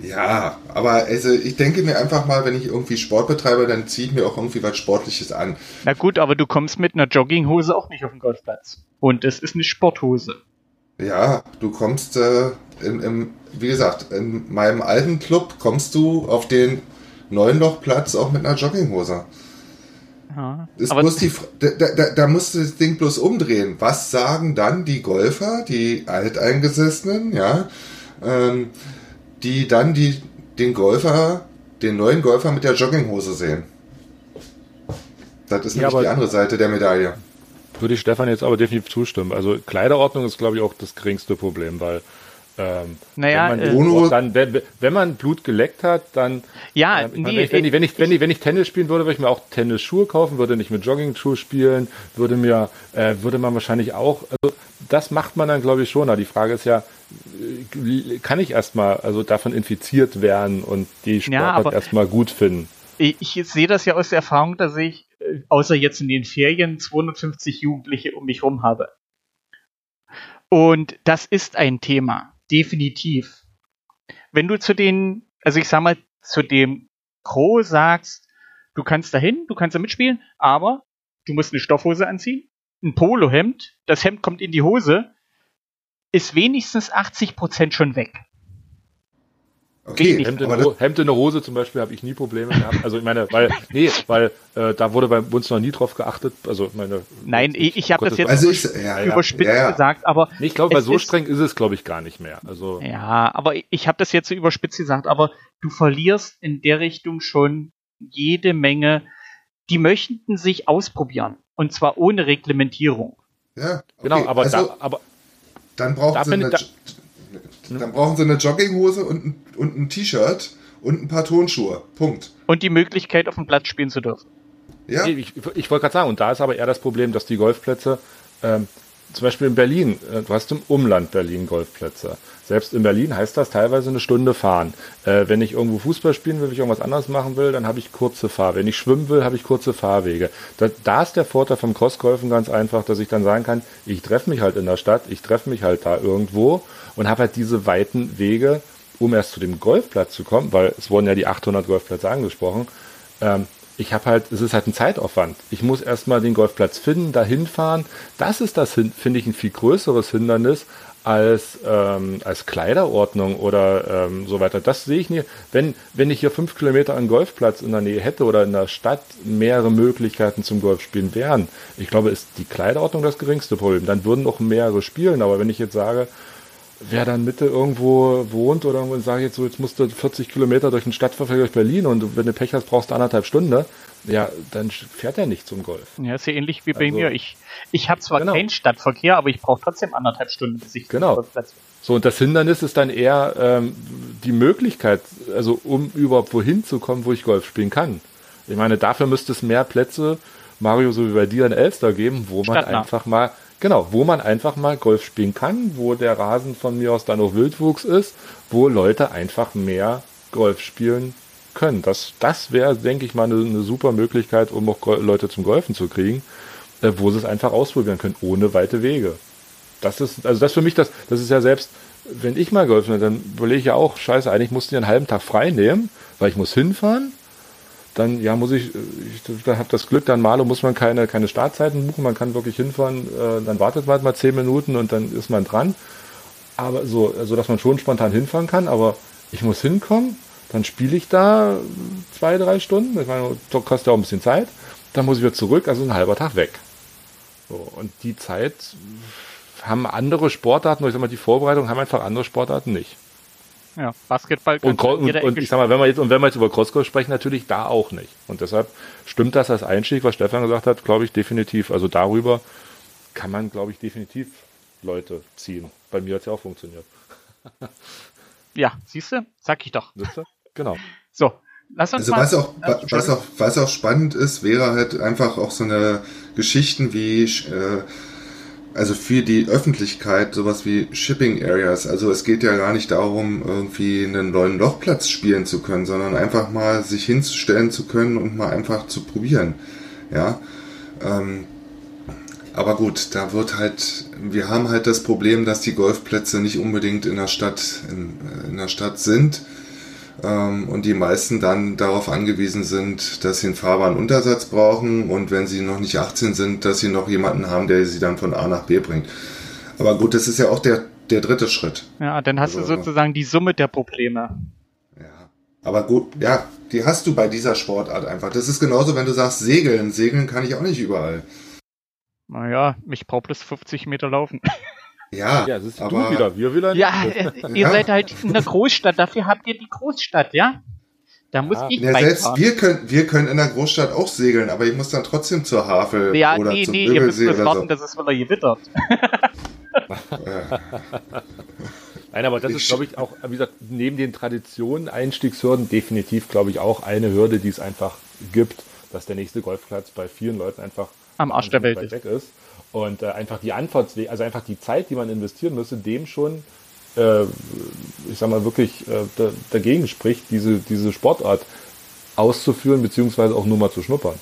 ja, aber also ich denke mir einfach mal, wenn ich irgendwie Sport betreibe, dann ziehe ich mir auch irgendwie was Sportliches an. Na gut, aber du kommst mit einer Jogginghose auch nicht auf den Golfplatz. Und es ist eine Sporthose. Ja, du kommst, äh, im, im, wie gesagt, in meinem alten Club kommst du auf den Neunlochplatz auch mit einer Jogginghose. Ja. Ist Aber bloß die, da, da, da musst du das Ding bloß umdrehen. Was sagen dann die Golfer, die Alteingesessenen, ja, ähm, die dann die, den Golfer, den neuen Golfer mit der Jogginghose sehen? Das ist Ja, nämlich die andere Seite der Medaille. Würde ich Stefan jetzt aber definitiv zustimmen. Also Kleiderordnung ist, glaube ich, auch das geringste Problem, weil ähm, Naja, wenn, man äh, Bruno- dann, wenn, wenn man Blut geleckt hat, dann ja, ähm, ich meine, wenn, ich, wenn, ich, wenn, ich, wenn ich Tennis spielen würde, würde ich mir auch Tennisschuhe kaufen, würde nicht mit Jogging-Schuhe spielen, würde mir, äh, würde man wahrscheinlich auch, also das macht man dann, glaube ich, schon. Aber die Frage ist ja, äh, kann ich erstmal also davon infiziert werden und die Sportart aber- erstmal gut finden? ich, ich sehe das ja aus der Erfahrung, dass ich, äh, außer jetzt in den Ferien, 250 Jugendliche um mich rum habe. Und das ist ein Thema, definitiv. Wenn du zu den, also ich sag mal, zu dem Gros sagst, du kannst dahin, du kannst da mitspielen, aber du musst eine Stoffhose anziehen, ein Polohemd, das Hemd kommt in die Hose, ist wenigstens 80% schon weg. Okay. Hemd in, das, Hemd in der Hose zum Beispiel habe ich nie Probleme gehabt. Also ich meine, weil, nee, weil äh, da wurde bei uns noch nie drauf geachtet. Also meine. Nein, ich, ich habe das jetzt also ich, ja, überspitzt ja, ja. gesagt, aber Nee, ich glaube, bei Es so ist- streng ist es, glaube ich, gar nicht mehr. Also Ja, aber ich habe das jetzt so überspitzt gesagt, aber du verlierst in der Richtung schon jede Menge. Die möchten sich ausprobieren und zwar ohne Reglementierung. ja, okay. genau, aber also, da, aber Dann brauchen, Da bin eine, ich Jo- dann brauchen sie eine Jogginghose und ein, und ein T-Shirt und ein paar Tonschuhe. Punkt. Und die Möglichkeit, auf dem Platz spielen zu dürfen. Ja, ich, ich wollte gerade sagen, und da ist aber eher das Problem, dass die Golfplätze, ähm, zum Beispiel in Berlin, äh, du hast im Umland Berlin Golfplätze. Selbst in Berlin heißt das teilweise eine Stunde fahren. Äh, wenn ich irgendwo Fußball spielen will, wenn ich irgendwas anderes machen will, dann habe ich kurze Fahr. Wenn ich schwimmen will, habe ich kurze Fahrwege. Da, da ist der Vorteil vom Crossgolfen ganz einfach, dass ich dann sagen kann, ich treffe mich halt in der Stadt, ich treffe mich halt da irgendwo und habe halt diese weiten Wege, um erst zu dem Golfplatz zu kommen, weil es wurden ja die 800 Golfplätze angesprochen. Ähm, ich habe halt, es ist halt ein Zeitaufwand. Ich muss erstmal den Golfplatz finden, dahin fahren. Das ist das, finde ich, ein viel größeres Hindernis als, ähm, als Kleiderordnung oder ähm, so weiter. Das sehe ich nicht. Wenn, wenn ich hier fünf Kilometer einen Golfplatz in der Nähe hätte oder in der Stadt mehrere Möglichkeiten zum Golfspielen wären, ich glaube, ist die Kleiderordnung das geringste Problem. Dann würden auch mehrere spielen. Aber wenn ich jetzt sage, wer dann Mitte irgendwo wohnt oder irgendwo sage jetzt so, jetzt musst du 40 Kilometer durch den Stadtverkehr durch Berlin und wenn du Pech hast, brauchst du anderthalb Stunden, ja, dann fährt er nicht zum Golf. Ja, ist ja ähnlich wie bei Also- mir. Ich, ich habe zwar Genau. keinen Stadtverkehr, aber ich brauche trotzdem anderthalb Stunden, bis ich Genau. zum Golfplatz bin. So, und das Hindernis ist dann eher ähm, die Möglichkeit, also um überhaupt wohin zu kommen, wo ich Golf spielen kann. Ich meine, dafür müsste es mehr Plätze, Mario, so wie bei dir in Elster geben, wo man Stadtnah. einfach mal, genau, wo man einfach mal Golf spielen kann, wo der Rasen von mir aus dann auch Wildwuchs ist, wo Leute einfach mehr Golf spielen können. Das, das wäre, denke ich mal, eine, eine super Möglichkeit, um auch Leute zum Golfen zu kriegen, äh, wo sie es einfach ausprobieren können, ohne weite Wege. Das ist, also das für mich, das, das ist ja selbst, wenn ich mal golfen will, dann überlege ich ja auch, scheiße, eigentlich musste ich einen halben Tag frei nehmen, weil ich muss hinfahren. Dann, ja, muss ich, ich habe das Glück, dann mal muss man keine, keine Startzeiten buchen, man kann wirklich hinfahren, äh, dann wartet man halt mal zehn Minuten und dann ist man dran. Aber so, also dass man schon spontan hinfahren kann, aber ich muss hinkommen, dann spiele ich da zwei, drei Stunden, ich meine, das kostet ja auch ein bisschen Zeit, dann muss ich wieder zurück, also ein halber Tag weg. So, und die Zeit haben andere Sportarten, oder ich sag mal, die Vorbereitung haben einfach andere Sportarten nicht. Ja, Basketball Und, jeder und, und Ecke ich sag mal, wenn wir jetzt, und wenn wir jetzt über Crossgolf sprechen, natürlich da auch nicht. Und deshalb stimmt das als Einstieg, was Stefan gesagt hat, glaube ich, definitiv. Also darüber kann man, glaube ich, definitiv Leute ziehen. Bei mir hat es ja auch funktioniert. Ja, siehst du? Sag ich doch. Ihr? Genau. So, lass uns Also mal. was auch, Äh, was auch, was auch spannend ist, wäre halt einfach auch so eine Geschichten wie, äh, also für die Öffentlichkeit sowas wie Shipping Areas. Also es geht ja gar nicht darum, irgendwie einen neuen Lochplatz spielen zu können, sondern einfach mal sich hinzustellen zu können und mal einfach zu probieren. Ja. Ähm, aber gut, da wird halt, wir haben halt das Problem, dass die Golfplätze nicht unbedingt in der Stadt, in, in der Stadt sind und die meisten dann darauf angewiesen sind, dass sie einen Fahrbahnuntersatz brauchen und wenn sie noch nicht 18 sind, dass sie noch jemanden haben, der sie dann von A nach B bringt. Aber gut, das ist ja auch der, der dritte Schritt. ja, dann hast Also, du sozusagen die Summe der Probleme. Ja. Aber gut, ja, die hast du bei dieser Sportart einfach. Das ist genauso, wenn du sagst Segeln. Segeln kann ich auch nicht überall. Naja, ich brauche bloß 50 Meter laufen. Ja, Ja, das ist aber du wieder, wir wieder. Ja, ihr Ja. seid halt in der Großstadt, dafür habt ihr die Großstadt, ja? Da muss Ja. ich ja, selbst beifahren. wir können, wir können in der Großstadt auch segeln, aber ich muss dann trotzdem zur Havel Ja, oder nee, zum nee, ihr müsst warten, so. dass es wieder gewittert. Nein, aber das Ich- ist, glaube ich, auch, wie gesagt, neben den Traditionen, Einstiegshürden, definitiv, glaube ich, auch eine Hürde, die es einfach gibt, dass der nächste Golfplatz bei vielen Leuten einfach Am Arsch der Welt ist. weg ist. Und äh, einfach die Anfahrtswege, also einfach die Zeit, die man investieren müsste, dem schon, äh, ich sag mal, wirklich äh, da, dagegen spricht, diese, diese Sportart auszuführen, beziehungsweise auch nur mal zu schnuppern.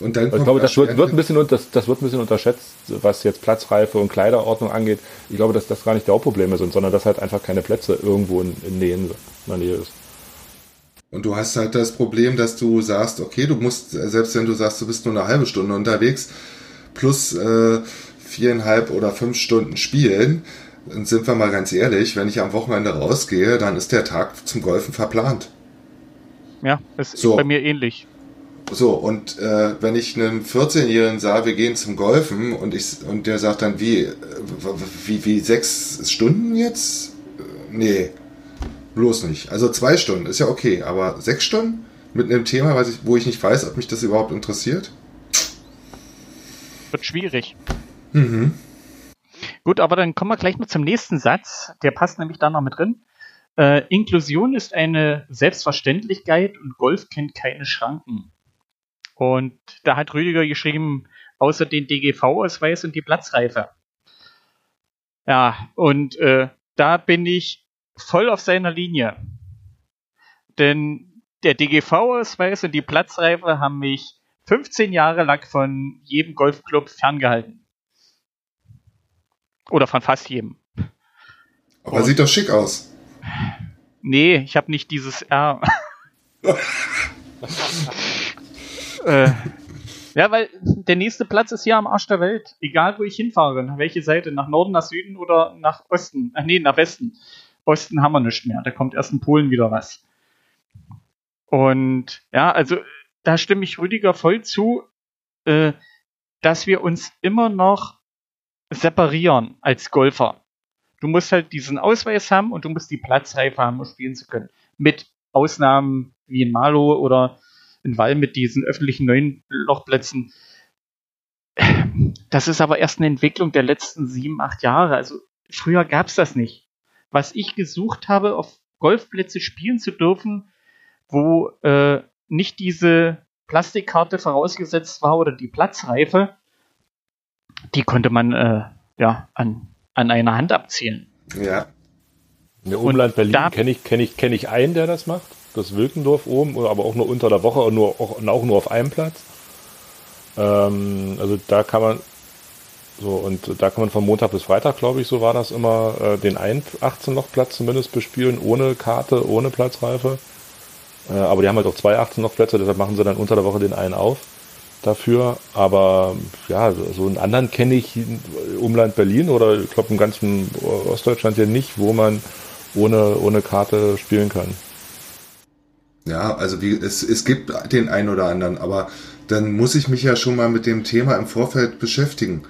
Und dann Also ich glaube, das wird, wird, ein bisschen, das, das wird ein bisschen unterschätzt, was jetzt Platzreife und Kleiderordnung angeht. Ich glaube, dass das gar nicht die Hauptprobleme sind, sondern dass halt einfach keine Plätze irgendwo in, in, Nähe, in der Nähe ist. Und du hast halt das Problem, dass du sagst, okay, du musst, selbst wenn du sagst, du bist nur eine halbe Stunde unterwegs, plus äh, viereinhalb oder fünf Stunden spielen, dann sind wir mal ganz ehrlich, wenn ich am Wochenende rausgehe, dann ist der Tag zum Golfen verplant. Ja, das ist So. bei mir ähnlich. So, und äh, wenn ich einem 14-Jährigen sage, wir gehen zum Golfen und ich und der sagt dann, wie, wie, wie sechs Stunden jetzt? Nee, bloß nicht. Also zwei Stunden ist ja okay, aber sechs Stunden mit einem Thema, ich, wo ich nicht weiß, ob mich das überhaupt interessiert? Wird schwierig. Mhm. Gut, aber dann kommen wir gleich mal zum nächsten Satz. Der passt nämlich da noch mit drin. Äh, Inklusion ist eine Selbstverständlichkeit und Golf kennt keine Schranken. Und da hat Rüdiger geschrieben, außer den DGV-Ausweis und die Platzreife. Ja, und äh, da bin ich voll auf seiner Linie. Denn der DGV-Ausweis und die Platzreife haben mich 15 Jahre lang von jedem Golfclub ferngehalten. Oder von fast jedem. Aber sieht doch schick aus. Nee, ich habe nicht dieses R. äh, ja, weil der nächste Platz ist hier am Arsch der Welt. Egal, wo ich hinfahre. Nach welche Seite? Nach Norden, nach Süden oder nach Osten? Ach nee, nach Westen. Osten haben wir nicht mehr. Da kommt erst in Polen wieder was. Und ja, also da stimme ich Rüdiger voll zu, äh, dass wir uns immer noch separieren als Golfer. Du musst halt diesen Ausweis haben und du musst die Platzreife haben, um spielen zu können. Mit Ausnahmen wie in Malo oder in Wall mit diesen öffentlichen neuen Lochplätzen. Das ist aber erst eine Entwicklung der letzten sieben, acht Jahre. Also früher gab es das nicht. Was ich gesucht habe, auf Golfplätze spielen zu dürfen, wo äh, nicht diese Plastikkarte vorausgesetzt war oder die Platzreife, die konnte man äh, ja an, an einer Hand abzählen. Ja. In der Umland Berlin kenne ich, kenn ich, kenn ich einen, der das macht. Das Wilkendorf oben, oder aber auch nur unter der Woche und, nur, auch, und auch nur auf einem Platz. Ähm, also da kann man so und da kann man von Montag bis Freitag, glaube ich, so war das immer, äh, den einen 18 Loch Platz zumindest bespielen, ohne Karte, ohne Platzreife. Äh, aber die haben halt auch zwei 18 Loch Plätze, deshalb machen sie dann unter der Woche den einen auf dafür. Aber ja, so einen anderen kenne ich im Umland Berlin oder ich glaube im ganzen Ostdeutschland hier nicht, wo man ohne, ohne Karte spielen kann. Ja, also wie, es, es gibt den einen oder anderen, aber dann muss ich mich ja schon mal mit dem Thema im Vorfeld beschäftigen.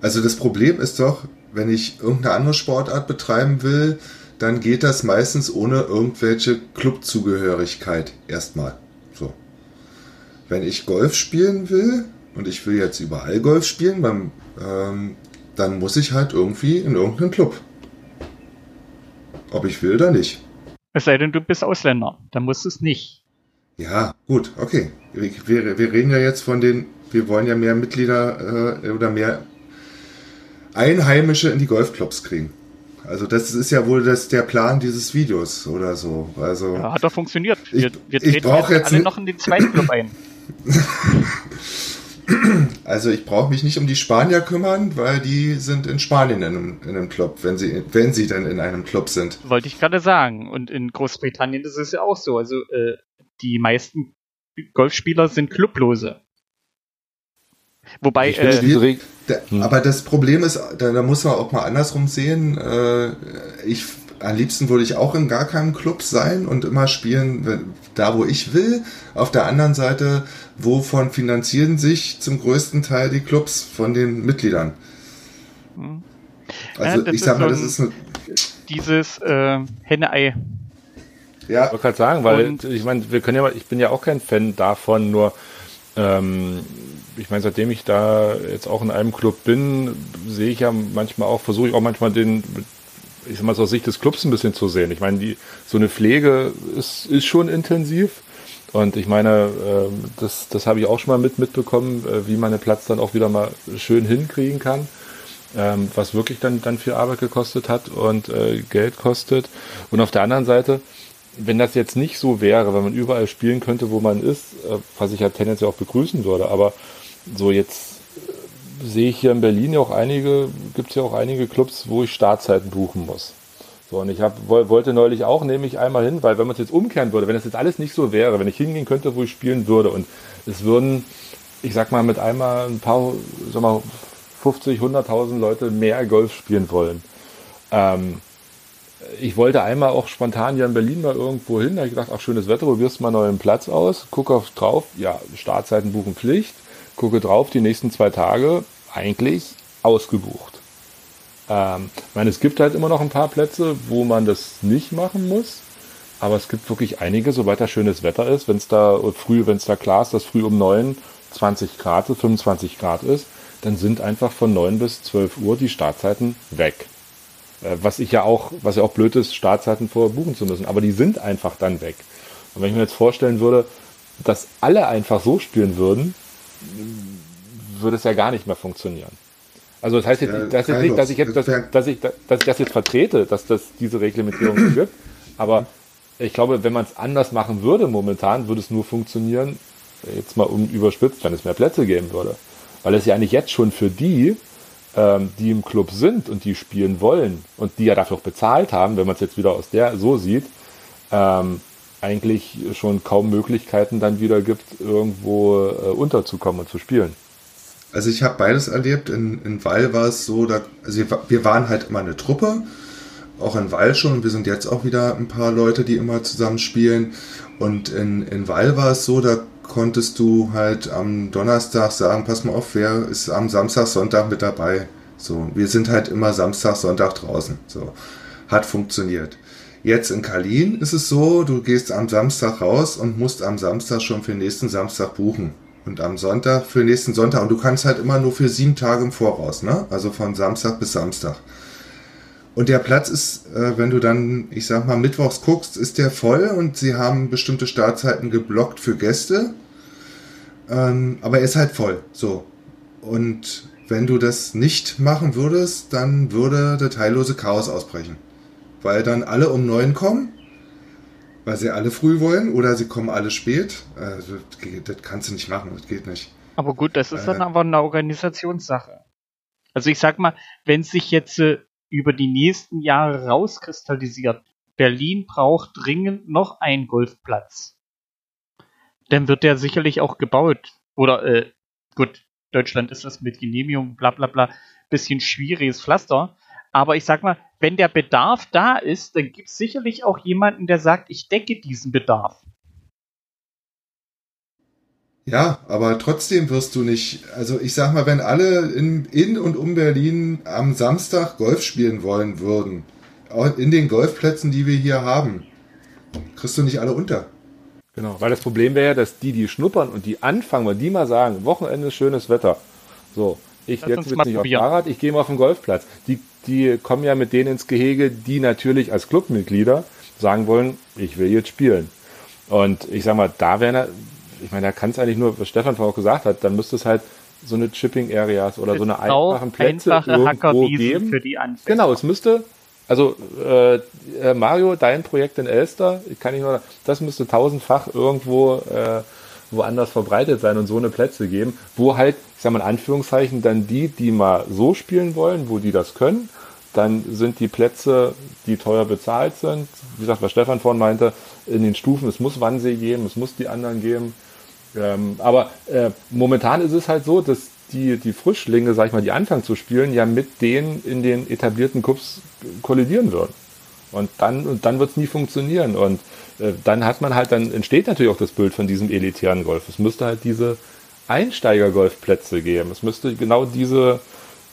Also das Problem ist doch, wenn ich irgendeine andere Sportart betreiben will, dann geht das meistens ohne irgendwelche Clubzugehörigkeit erstmal. So. Wenn ich Golf spielen will und ich will jetzt überall Golf spielen, dann, ähm, dann muss ich halt irgendwie in irgendeinen Club. Ob ich will oder nicht. Es sei denn, du bist Ausländer. Dann musst du es nicht. Ja, gut, okay. Wir, wir, wir reden ja jetzt von den, wir wollen ja mehr Mitglieder äh, oder mehr Einheimische in die Golfclubs kriegen. Also das ist ja wohl das, der Plan dieses Videos oder so. Also Ja, hat doch funktioniert. Ich- Wir, wir ich treten brauch jetzt alle noch in den zweiten Club ein. Also ich brauche mich nicht um die Spanier kümmern, weil die sind in Spanien in einem, in einem Club, wenn sie, wenn sie denn in einem Club sind. Wollte ich gerade sagen. Und in Großbritannien ist es ja auch so. Also äh, die meisten Golfspieler sind Clublose. Wobei, Ich finde äh, Reg Da, Hm. Aber das Problem ist, da, da muss man auch mal andersrum sehen. Äh, ich, am liebsten würde ich auch in gar keinem Club sein und immer spielen, wenn, da wo ich will. Auf der anderen Seite, wovon finanzieren sich zum größten Teil die Clubs von den Mitgliedern? Hm. Also Ja, ich sag mal, so das ist eine, dieses äh, Henne-Ei. ja, Ich wollte gerade sagen, weil Und- ich meine, wir können ja, mal- ich bin ja auch kein Fan davon, nur ähm, ich meine, seitdem ich da jetzt auch in einem Club bin, sehe ich ja manchmal auch, versuche ich auch manchmal den, ich sag mal, aus Sicht des Clubs ein bisschen zu sehen. Ich meine, die, so eine Pflege ist, ist schon intensiv. Und ich meine, ähm, das, das habe ich auch schon mal mit mitbekommen, äh, wie man den Platz dann auch wieder mal schön hinkriegen kann ähm, was wirklich dann, dann viel Arbeit gekostet hat und äh, Geld kostet. Und auf der anderen Seite, wenn das jetzt nicht so wäre, wenn man überall spielen könnte, wo man ist, äh, was ich ja tendenziell auch begrüßen würde, aber so jetzt äh, sehe ich hier in Berlin ja auch einige, gibt es ja auch einige Clubs, wo ich Startzeiten buchen muss. So, und ich hab, woll- wollte neulich auch, nehme ich einmal hin, weil wenn man es jetzt umkehren würde, wenn das jetzt alles nicht so wäre, wenn ich hingehen könnte, wo ich spielen würde und es würden, ich sag mal, mit einmal ein paar, sag mal, 50, 100.000 Leute mehr Golf spielen wollen. Ähm, ich wollte einmal auch spontan hier in Berlin mal irgendwo hin. Da habe ich gedacht, ach, schönes Wetter, probierst mal einen neuen Platz aus. Gucke auf drauf, ja, Startzeiten buchen Pflicht. Gucke drauf, die nächsten zwei Tage eigentlich ausgebucht. Ähm, ich meine, es gibt halt immer noch ein paar Plätze, wo man das nicht machen muss. Aber es gibt wirklich einige, sobald da schönes Wetter ist, wenn es da früh, wenn es da klar ist, dass früh um 9 20 Grad, 25 Grad ist, dann sind einfach von 9 bis 12 Uhr die Startzeiten weg. Äh, Was ich ja auch, was ja auch blöd ist, Startzeiten vorher buchen zu müssen. Aber die sind einfach dann weg. Und wenn ich mir jetzt vorstellen würde, dass alle einfach so spielen würden, würde es ja gar nicht mehr funktionieren. Also das heißt jetzt, Ja, das jetzt nicht, dass ich jetzt, dass, dass ich, dass ich das jetzt vertrete, dass das diese Reglementierung gibt. Aber ich glaube, wenn man es anders machen würde momentan, würde es nur funktionieren, jetzt mal um überspitzt, wenn es mehr Plätze geben würde. Weil es ja eigentlich jetzt schon für die, ähm, die im Club sind und die spielen wollen und die ja dafür auch bezahlt haben, wenn man es jetzt wieder aus der so sieht, ähm, eigentlich schon kaum Möglichkeiten dann wieder gibt, irgendwo äh, unterzukommen und zu spielen. Also ich habe beides erlebt. In, in Wall war es so, da, also wir, waren halt immer eine Truppe, auch in Wall schon. Und wir sind jetzt auch wieder ein paar Leute, die immer zusammen spielen. Und in, in Wall war es so, da konntest du halt am Donnerstag sagen, pass mal auf, wer ist am Samstag, Sonntag mit dabei. So, wir sind halt immer Samstag, Sonntag draußen. So, hat funktioniert. Jetzt in Kalin ist es so, du gehst am Samstag raus und musst am Samstag schon für den nächsten Samstag buchen. Und am Sonntag für den nächsten Sonntag. Und du kannst halt immer nur für sieben Tage im Voraus, ne? Also von Samstag bis Samstag. Und der Platz ist, äh, wenn du dann, ich sag mal, mittwochs guckst, ist der voll und sie haben bestimmte Startzeiten geblockt für Gäste. Ähm, aber er ist halt voll. So. Und wenn du das nicht machen würdest, dann würde der teillose Chaos ausbrechen. Weil dann alle um neun kommen, weil sie alle früh wollen oder sie kommen alle spät. Also, das kannst du nicht machen, das geht nicht. Aber gut, das ist dann Äh. aber eine Organisationssache. Also ich sag mal, wenn sich jetzt äh, über die nächsten Jahre rauskristallisiert, Berlin braucht dringend noch einen Golfplatz, dann wird der sicherlich auch gebaut. Oder äh, gut, Deutschland ist das mit Genehmigung, bla bla bla, bisschen schwieriges Pflaster. Aber ich sag mal, wenn der Bedarf da ist, dann gibt es sicherlich auch jemanden, der sagt, ich decke diesen Bedarf. Ja, aber trotzdem wirst du nicht, also ich sag mal, wenn alle in, in und um Berlin am Samstag Golf spielen wollen würden, auch in den Golfplätzen, die wir hier haben, kriegst du nicht alle unter. Genau, weil das Problem wäre ja, dass die, die schnuppern und die anfangen, wenn die mal sagen, Wochenende schönes Wetter. So, ich Lass jetzt mal nicht auf. Fahrrad, ich gehe mal auf den Golfplatz. Die, die kommen ja mit denen ins Gehege, die natürlich als Clubmitglieder sagen wollen, ich will jetzt spielen. Und ich sag mal, da wäre, ich meine, da kann es eigentlich nur, was Stefan vorhin auch gesagt hat, dann müsste es halt so eine Chipping Areas oder so eine einfachen Plätze einfache irgendwo geben. für die Anfänger. Genau, es müsste, also äh, äh, Mario, dein Projekt in Elster, ich kann nicht nur, das müsste tausendfach irgendwo äh, woanders verbreitet sein und so eine Plätze geben, wo halt, ich sag mal in Anführungszeichen, dann die, die mal so spielen wollen, wo die das können, dann sind die Plätze, die teuer bezahlt sind, wie gesagt, was Stefan vorhin meinte, in den Stufen, es muss Wannsee geben, es muss die anderen geben. Ähm, aber äh, momentan ist es halt so, dass die, die Frischlinge, sag ich mal, die anfangen zu spielen, ja mit denen in den etablierten Clubs kollidieren würden. Und dann, und dann wird es nie funktionieren. Und äh, dann hat man halt, dann entsteht natürlich auch das Bild von diesem elitären Golf. Es müsste halt diese Einsteiger-Golfplätze geben. Es müsste genau diese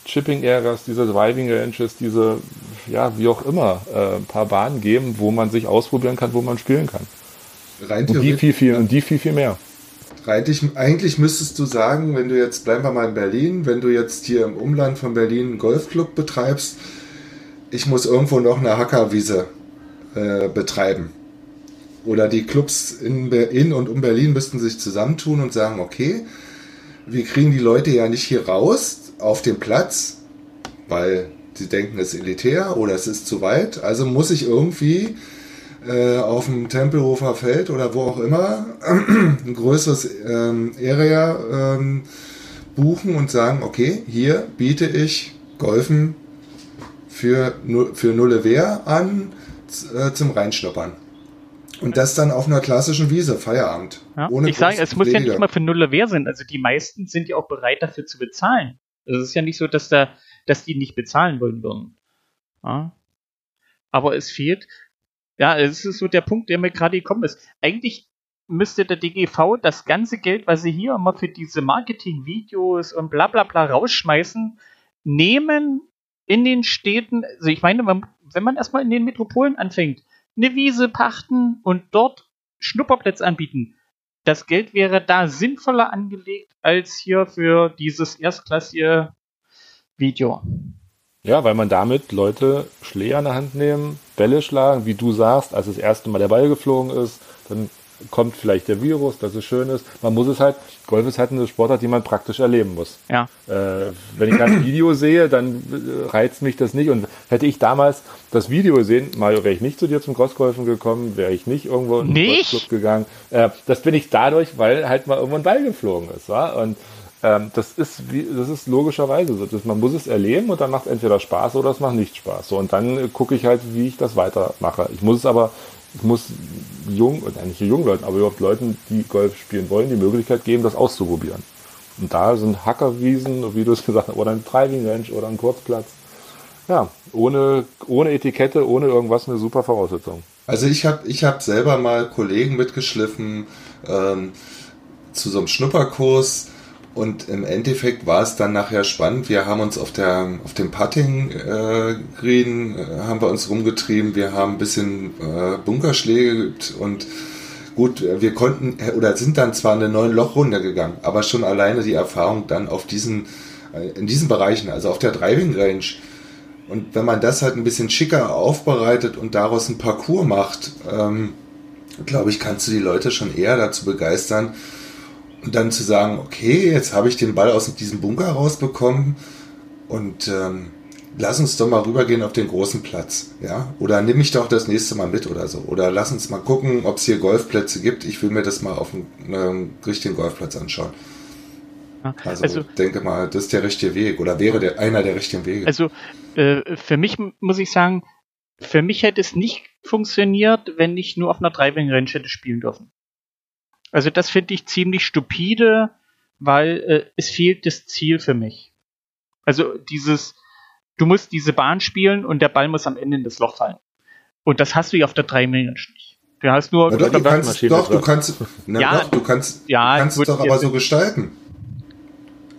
Chipping Areas, diese Driving Ranges, diese, ja, wie auch immer, äh, ein paar Bahnen geben, wo man sich ausprobieren kann, wo man spielen kann. Rein Und die viel, viel, und die viel, viel mehr. Eigentlich, eigentlich müsstest du sagen, wenn du jetzt, bleiben wir mal in Berlin, wenn du jetzt hier im Umland von Berlin einen Golfclub betreibst, ich muss irgendwo noch eine Hackerwiese äh, betreiben. Oder die Clubs in, in und um Berlin müssten sich zusammentun und sagen, okay, wir kriegen die Leute ja nicht hier raus auf den Platz, weil sie denken, es ist elitär oder es ist zu weit. Also muss ich irgendwie äh, auf dem Tempelhofer Feld oder wo auch immer ein größeres ähm, Area ähm, buchen und sagen, okay, hier biete ich Golfen für, für Nulle Wehr an äh, zum Reinschnuppern. Und das dann auf einer klassischen Wiese, Feierabend. Ja? Ohne ich sage, es muss ja nicht Pflege. immer für Nulle Wehr sein. Also die meisten sind ja auch bereit dafür zu bezahlen. Also es ist ja nicht so, dass da, dass die nicht bezahlen wollen würden. Ja? Aber es fehlt, ja, es ist so der Punkt, der mir gerade gekommen ist. Eigentlich müsste der DGV das ganze Geld, was sie hier immer für diese Marketing-Videos und bla bla bla rausschmeißen, nehmen in den Städten, also ich meine, wenn man erstmal in den Metropolen anfängt, eine Wiese pachten und dort Schnupperplätze anbieten. Das Geld wäre da sinnvoller angelegt als hier für dieses erstklassige Video. Ja, weil man damit Leute Schläger in der Hand nehmen, Bälle schlagen, wie du sagst, als das erste Mal der Ball geflogen ist, dann kommt vielleicht der Virus, dass es schön ist. Man muss es halt, Golf ist halt eine Sportart, die man praktisch erleben muss. Ja. Äh, wenn ich ein Video sehe, dann äh, reizt mich das nicht. Und hätte ich damals das Video gesehen, Mario, wäre ich nicht zu dir zum Crossgolfen gekommen, wäre ich nicht irgendwo in den? Golfclub gegangen. Äh, das bin ich dadurch, weil halt mal irgendwo ein Ball geflogen ist. Wa? Und ähm, das ist wie, das ist logischerweise so. Man muss es erleben und dann macht es entweder Spaß oder es macht nicht Spaß. So, und dann äh, gucke ich halt, wie ich das weitermache. Ich muss es aber, ich muss jung, oder nicht jungen Leuten, aber überhaupt Leuten, die Golf spielen wollen, die Möglichkeit geben, das auszuprobieren. Und da sind Hackerwiesen, wie du es gesagt hast, oder ein Driving Range oder ein Kurzplatz. Ja, ohne, ohne Etikette, ohne irgendwas eine super Voraussetzung. Also ich habe ich hab selber mal Kollegen mitgeschliffen ähm, zu so einem Schnupperkurs und im Endeffekt war es dann nachher spannend. Wir haben uns auf der auf dem Putting äh, Green äh, haben wir uns rumgetrieben. Wir haben ein bisschen äh, Bunkerschläge geübt und gut, äh, wir konnten äh, oder sind dann zwar eine neun Loch Runde gegangen, aber schon alleine die Erfahrung dann auf diesen äh, in diesen Bereichen, also auf der Driving Range und wenn man das halt ein bisschen schicker aufbereitet und daraus ein Parcours macht, ähm, glaube ich, kannst du die Leute schon eher dazu begeistern und dann zu sagen, okay, jetzt habe ich den Ball aus diesem Bunker rausbekommen und ähm, lass uns doch mal rübergehen auf den großen Platz, ja? Oder nimm mich doch das nächste Mal mit oder so. Oder lass uns mal gucken, ob es hier Golfplätze gibt. Ich will mir das mal auf einem ähm, richtigen Golfplatz anschauen. Also, Also, denke mal, das ist der richtige Weg oder wäre der einer der richtigen Wege. also äh, für mich muss ich sagen, für mich hätte es nicht funktioniert, wenn ich nur auf einer Driving Range hätte spielen dürfen. Also das finde ich ziemlich stupide, weil äh, es fehlt das Ziel für mich. Also dieses, du musst diese Bahn spielen und der Ball muss am Ende in das Loch fallen. Und das hast du ja auf der Driving Range nicht. Du hast nur Na doch, du kannst, doch, du kannst, na Ja, doch, du kannst, ja, du kannst es doch aber so gestalten.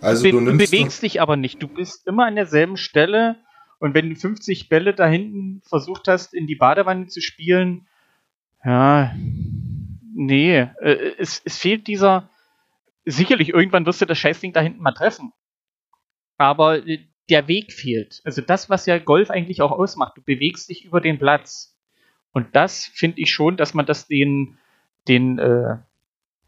Also Be du du bewegst dich aber nicht. Du bist immer an derselben Stelle und wenn du 50 Bälle da hinten versucht hast, in die Badewanne zu spielen, ja, nee, äh, es, es fehlt dieser. Sicherlich, irgendwann wirst du das Scheißding da hinten mal treffen. Aber äh, der Weg fehlt. Also das, was ja Golf eigentlich auch ausmacht. Du bewegst dich über den Platz. Und das finde ich schon, dass man das den, den, äh,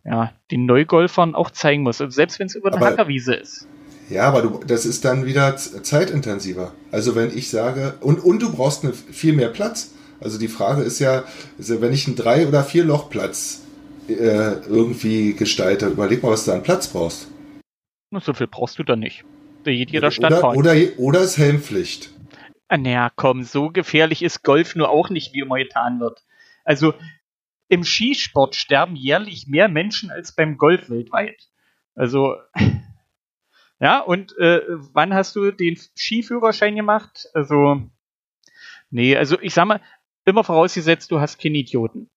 ja, den Neugolfern auch zeigen muss. Also selbst wenn es über eine Hackerwiese ist. Ja, aber du, das ist dann wieder zeitintensiver. Also wenn ich sage, und, und du brauchst eine, viel mehr Platz. Also die Frage ist ja, also wenn ich einen Drei- oder Vier-Loch-Platz äh, irgendwie gestalte, überleg mal, was du an Platz brauchst. Na, So viel brauchst du da nicht. Da geht jeder Stadt oder, oder, oder ist Helmpflicht. Ah, naja, komm, so gefährlich ist Golf nur auch nicht, wie immer getan wird. Also im Skisport sterben jährlich mehr Menschen als beim Golf weltweit. Also ja, und äh, wann hast du den Skiführerschein gemacht? Also nee, also ich sag mal, immer vorausgesetzt, du hast keine Idioten.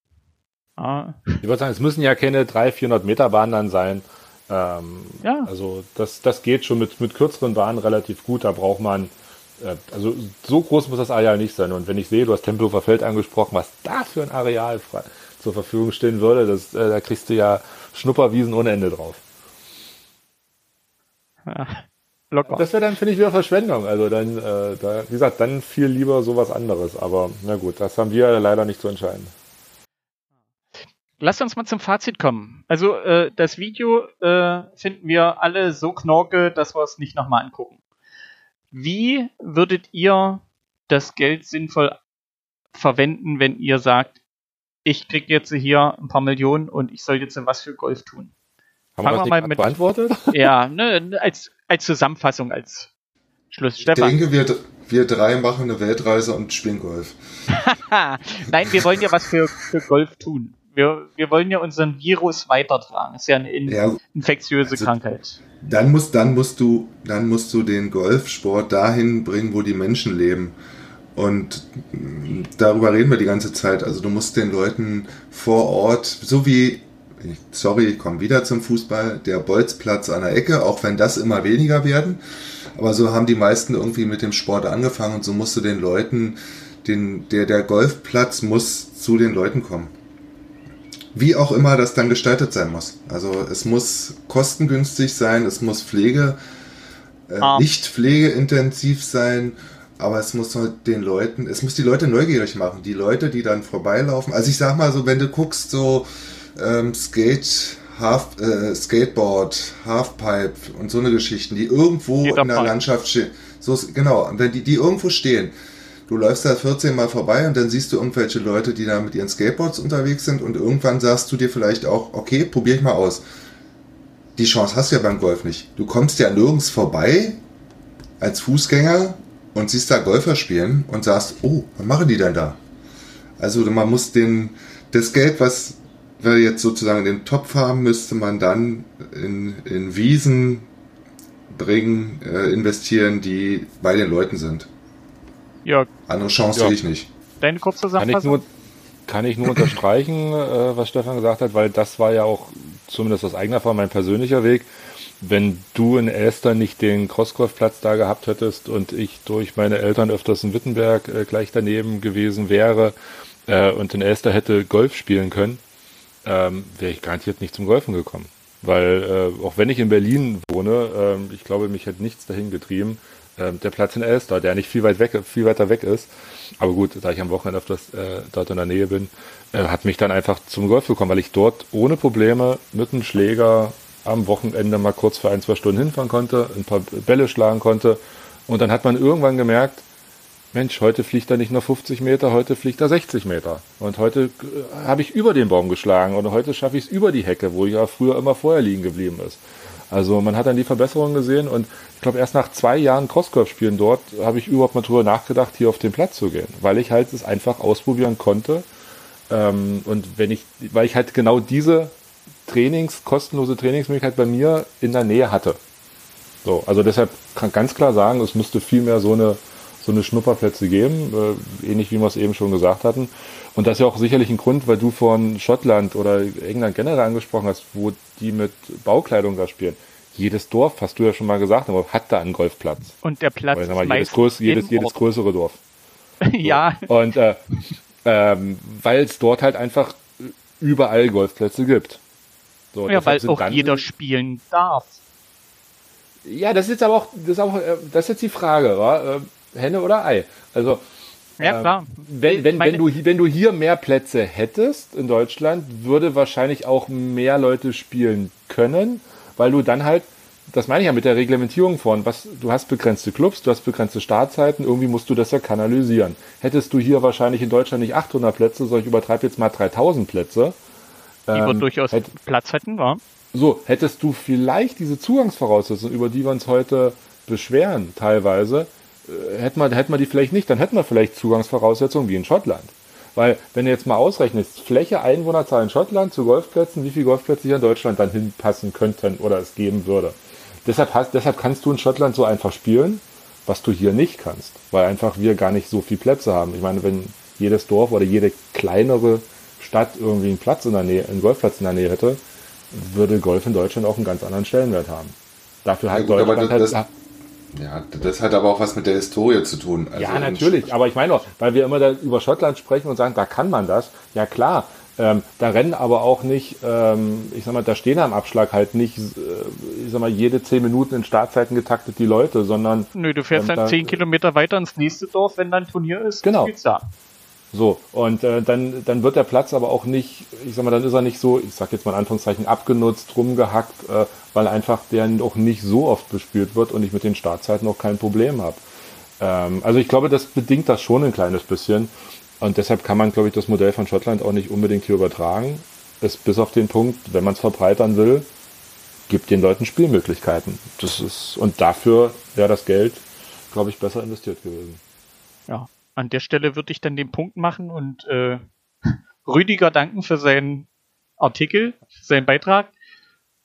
Ah, Ich würde sagen, es müssen ja keine 300, 400 Meter Bahnen dann sein. Ähm, ja, Also das, das geht schon mit, mit kürzeren Bahnen relativ gut. Da braucht man, äh, also so groß muss das Areal nicht sein. Und wenn ich sehe, du hast Tempelhofer Feld angesprochen, was da für ein Areal zur Verfügung stehen würde, das, äh, da kriegst du ja Schnupperwiesen ohne Ende drauf. ja locker. Das wäre dann, finde ich, wieder Verschwendung. Also dann, äh, da, wie gesagt, dann viel lieber sowas anderes. Aber na gut, das haben wir leider nicht zu entscheiden. Lasst uns mal zum Fazit kommen. Also äh, das Video äh, finden wir alle so knorke, dass wir es nicht nochmal angucken. Wie würdet ihr das Geld sinnvoll verwenden, wenn ihr sagt, ich krieg jetzt hier ein paar Millionen und ich soll jetzt was für Golf tun? Haben Fangen wir mal mit- beantwortet? Ja, ne, als, als Zusammenfassung, als Schluss. Ich Stefan. denke, wir, wir drei machen eine Weltreise und spielen Golf. Nein, wir wollen ja was für, für Golf tun. Wir, wir wollen ja unseren Virus weitertragen. Das ist ja eine in, Ja, infektiöse Also- Krankheit. Dann musst, dann musst du, dann musst du den Golfsport dahin bringen, wo die Menschen leben. Und darüber reden wir die ganze Zeit. Also du musst den Leuten vor Ort, so wie, sorry, ich komme wieder zum Fußball, der Bolzplatz an der Ecke, auch wenn das immer weniger werden. Aber so haben die meisten irgendwie mit dem Sport angefangen und so musst du den Leuten, den, der, der Golfplatz muss zu den Leuten kommen. Wie auch immer das dann gestaltet sein muss. Also es muss kostengünstig sein, es muss Pflege, äh, Ah. nicht pflegeintensiv sein, aber es muss halt den Leuten, es muss die Leute neugierig machen. Die Leute, die dann vorbeilaufen. Also ich sag mal so, wenn du guckst, so ähm, Skate, Half, äh, Skateboard, Halfpipe und so eine Geschichten, die irgendwo Jeder in der Fall. Landschaft stehen. So, ist- genau, und wenn die, die irgendwo stehen, Du läufst da 14 Mal vorbei und dann siehst du irgendwelche Leute, die da mit ihren Skateboards unterwegs sind und irgendwann sagst du dir vielleicht auch, okay, probier ich mal aus. Die Chance hast du ja beim Golf nicht. Du kommst ja nirgends vorbei als Fußgänger und siehst da Golfer spielen und sagst, oh, was machen die denn da? Also man muss den, das Geld, was wir jetzt sozusagen den Topf haben, müsste man dann in, in Wiesen bringen, äh, investieren, die bei den Leuten sind. Ja, Andere Chance Ja. sehe ich nicht. deine kurze Kann ich Zusammenfassung? nur, kann ich nur unterstreichen, äh, was Stefan gesagt hat, weil das war ja auch zumindest aus eigener Erfahrung mein persönlicher Weg. Wenn du in Elster nicht den Crossgolfplatz da gehabt hättest und ich durch meine Eltern öfters in Wittenberg äh, gleich daneben gewesen wäre äh, und in Elster hätte Golf spielen können, ähm, wäre ich garantiert nicht zum Golfen gekommen. Weil äh, auch wenn ich in Berlin wohne, ähm, ich glaube, mich hätte nichts dahin getrieben, ähm, der Platz in Elster, der nicht viel weit weg, viel weiter weg ist. Aber gut, da ich am Wochenende öfters äh, dort in der Nähe bin, äh, hat mich dann einfach zum Golf bekommen, weil ich dort ohne Probleme mit einem Schläger am Wochenende mal kurz für ein, zwei Stunden hinfahren konnte, ein paar Bälle schlagen konnte. Und dann hat man irgendwann gemerkt, Mensch, heute fliegt er nicht nur 50 Meter, heute fliegt er 60 Meter. Und heute äh, habe ich über den Baum geschlagen und heute schaffe ich es über die Hecke, wo ich ja früher immer vorher liegen geblieben ist. Also man hat dann die Verbesserungen gesehen und ich glaube erst nach zwei Jahren Crossgolf spielen dort habe ich überhaupt mal drüber nachgedacht, hier auf den Platz zu gehen, weil ich halt es einfach ausprobieren konnte. Ähm, und wenn ich, weil ich halt genau diese Trainings, kostenlose Trainingsmöglichkeit bei mir in der Nähe hatte. So, also deshalb kann ganz klar sagen, es müsste viel mehr so eine so eine Schnupperplätze geben, äh, ähnlich wie wir es eben schon gesagt hatten. Und das ist ja auch sicherlich ein Grund, weil du von Schottland oder England generell angesprochen hast, wo die mit Baukleidung da spielen. Jedes Dorf, hast du ja schon mal gesagt, aber hat da einen Golfplatz. Und der Platz mal, ist jedes, größ, jedes, jedes größere Dorf. ja, Und äh, ähm, weil es dort halt einfach überall Golfplätze gibt. So, ja, weil auch dann- jeder spielen darf. Ja, das ist jetzt aber auch, das ist auch, äh, das ist jetzt die Frage, wa? Äh, Henne oder Ei. Also Ja, Ähm, klar. wenn, wenn, wenn, du, wenn du hier mehr Plätze hättest in Deutschland, würde wahrscheinlich auch mehr Leute spielen können, weil du dann halt, das meine ich ja mit der Reglementierung von, was, du hast begrenzte Clubs, du hast begrenzte Startzeiten, irgendwie musst du das ja kanalisieren. Hättest du hier wahrscheinlich in Deutschland nicht 800 Plätze, sondern ich übertreibe jetzt mal 3000 Plätze. Die wir ähm, durchaus hätt- Platz hätten, war. so, hättest du vielleicht diese Zugangsvoraussetzungen, über die wir uns heute beschweren, teilweise, äh, hätten wir, hätten wir die vielleicht nicht, dann hätten wir vielleicht Zugangsvoraussetzungen wie in Schottland. Weil, wenn du jetzt mal ausrechnest, Fläche, Einwohnerzahl in Schottland zu Golfplätzen, wie viele Golfplätze hier in Deutschland dann hinpassen könnten oder es geben würde. Deshalb, hast, deshalb kannst du in Schottland so einfach spielen, was du hier nicht kannst, weil einfach wir gar nicht so viele Plätze haben. Ich meine, wenn jedes Dorf oder jede kleinere Stadt irgendwie einen Platz in der Nähe, einen Golfplatz in der Nähe hätte, würde Golf in Deutschland auch einen ganz anderen Stellenwert haben. Dafür hat Ja, gut, Deutschland das- halt. Ja, das hat aber auch was mit der Historie zu tun. Also ja, natürlich. Aber ich meine auch, weil wir immer da über Schottland sprechen und sagen, da kann man das. Ja, klar. Ähm, da rennen aber auch nicht, ähm, ich sag mal, da stehen am Abschlag halt nicht, äh, ich sag mal, jede zehn Minuten in Startzeiten getaktet die Leute, sondern Nö, du fährst Ähm, dann da- zehn Kilometer weiter ins nächste Dorf, wenn dann ein Turnier ist. Genau. da. So, und äh, dann, dann wird der Platz aber auch nicht, ich sag mal, dann ist er nicht so, ich sag jetzt mal in Anführungszeichen, abgenutzt, rumgehackt, äh, weil einfach der auch nicht so oft bespielt wird und ich mit den Startzeiten auch kein Problem habe. Ähm, also ich glaube, das bedingt das schon ein kleines bisschen. Und deshalb kann man, glaube ich, das Modell von Schottland auch nicht unbedingt hier übertragen. Es bis auf den Punkt, wenn man es verbreitern will, gibt den Leuten Spielmöglichkeiten. Das ist, und dafür wäre das Geld, glaube ich, besser investiert gewesen. Ja, an der Stelle würde ich dann den Punkt machen und äh, Rüdiger danken für seinen Artikel, für seinen Beitrag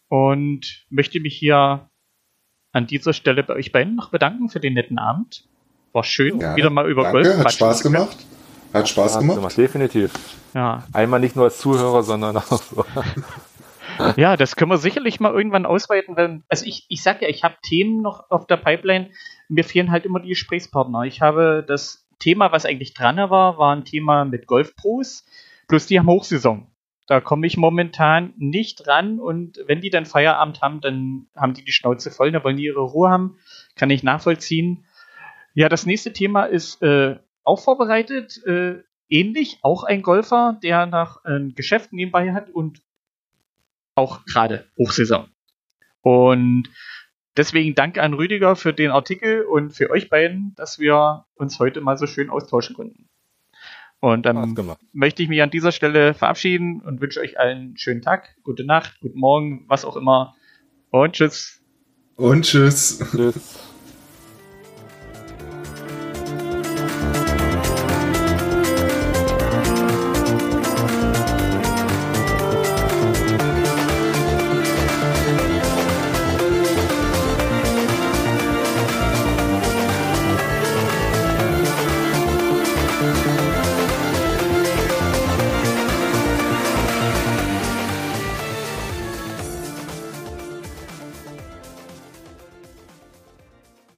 und möchte mich hier an dieser Stelle bei euch beiden noch bedanken für den netten Abend. War schön, Gerne. wieder mal über Danke, Golf hat Spaß gemacht. Hat Spaß gemacht. Definitiv. Ja. Einmal nicht nur als Zuhörer, sondern auch so. Ja, das können wir sicherlich mal irgendwann ausweiten, wenn, also ich, ich sag ja, ich habe Themen noch auf der Pipeline, mir fehlen halt immer die Gesprächspartner. Ich habe das Thema, was eigentlich dran war, war ein Thema mit Golfpros, plus die haben Hochsaison. Da komme ich momentan nicht ran und wenn die dann Feierabend haben, dann haben die die Schnauze voll, dann wollen die ihre Ruhe haben, kann ich nachvollziehen. Ja, das nächste Thema ist äh, auch vorbereitet, äh, ähnlich, auch ein Golfer, der nach ein Geschäft nebenbei hat und auch gerade Hochsaison. Und deswegen danke an Rüdiger für den Artikel und für euch beiden, dass wir uns heute mal so schön austauschen konnten. Und dann möchte ich mich an dieser Stelle verabschieden und wünsche euch allen einen schönen Tag, gute Nacht, guten Morgen, was auch immer. Und tschüss. Und tschüss. Tschüss.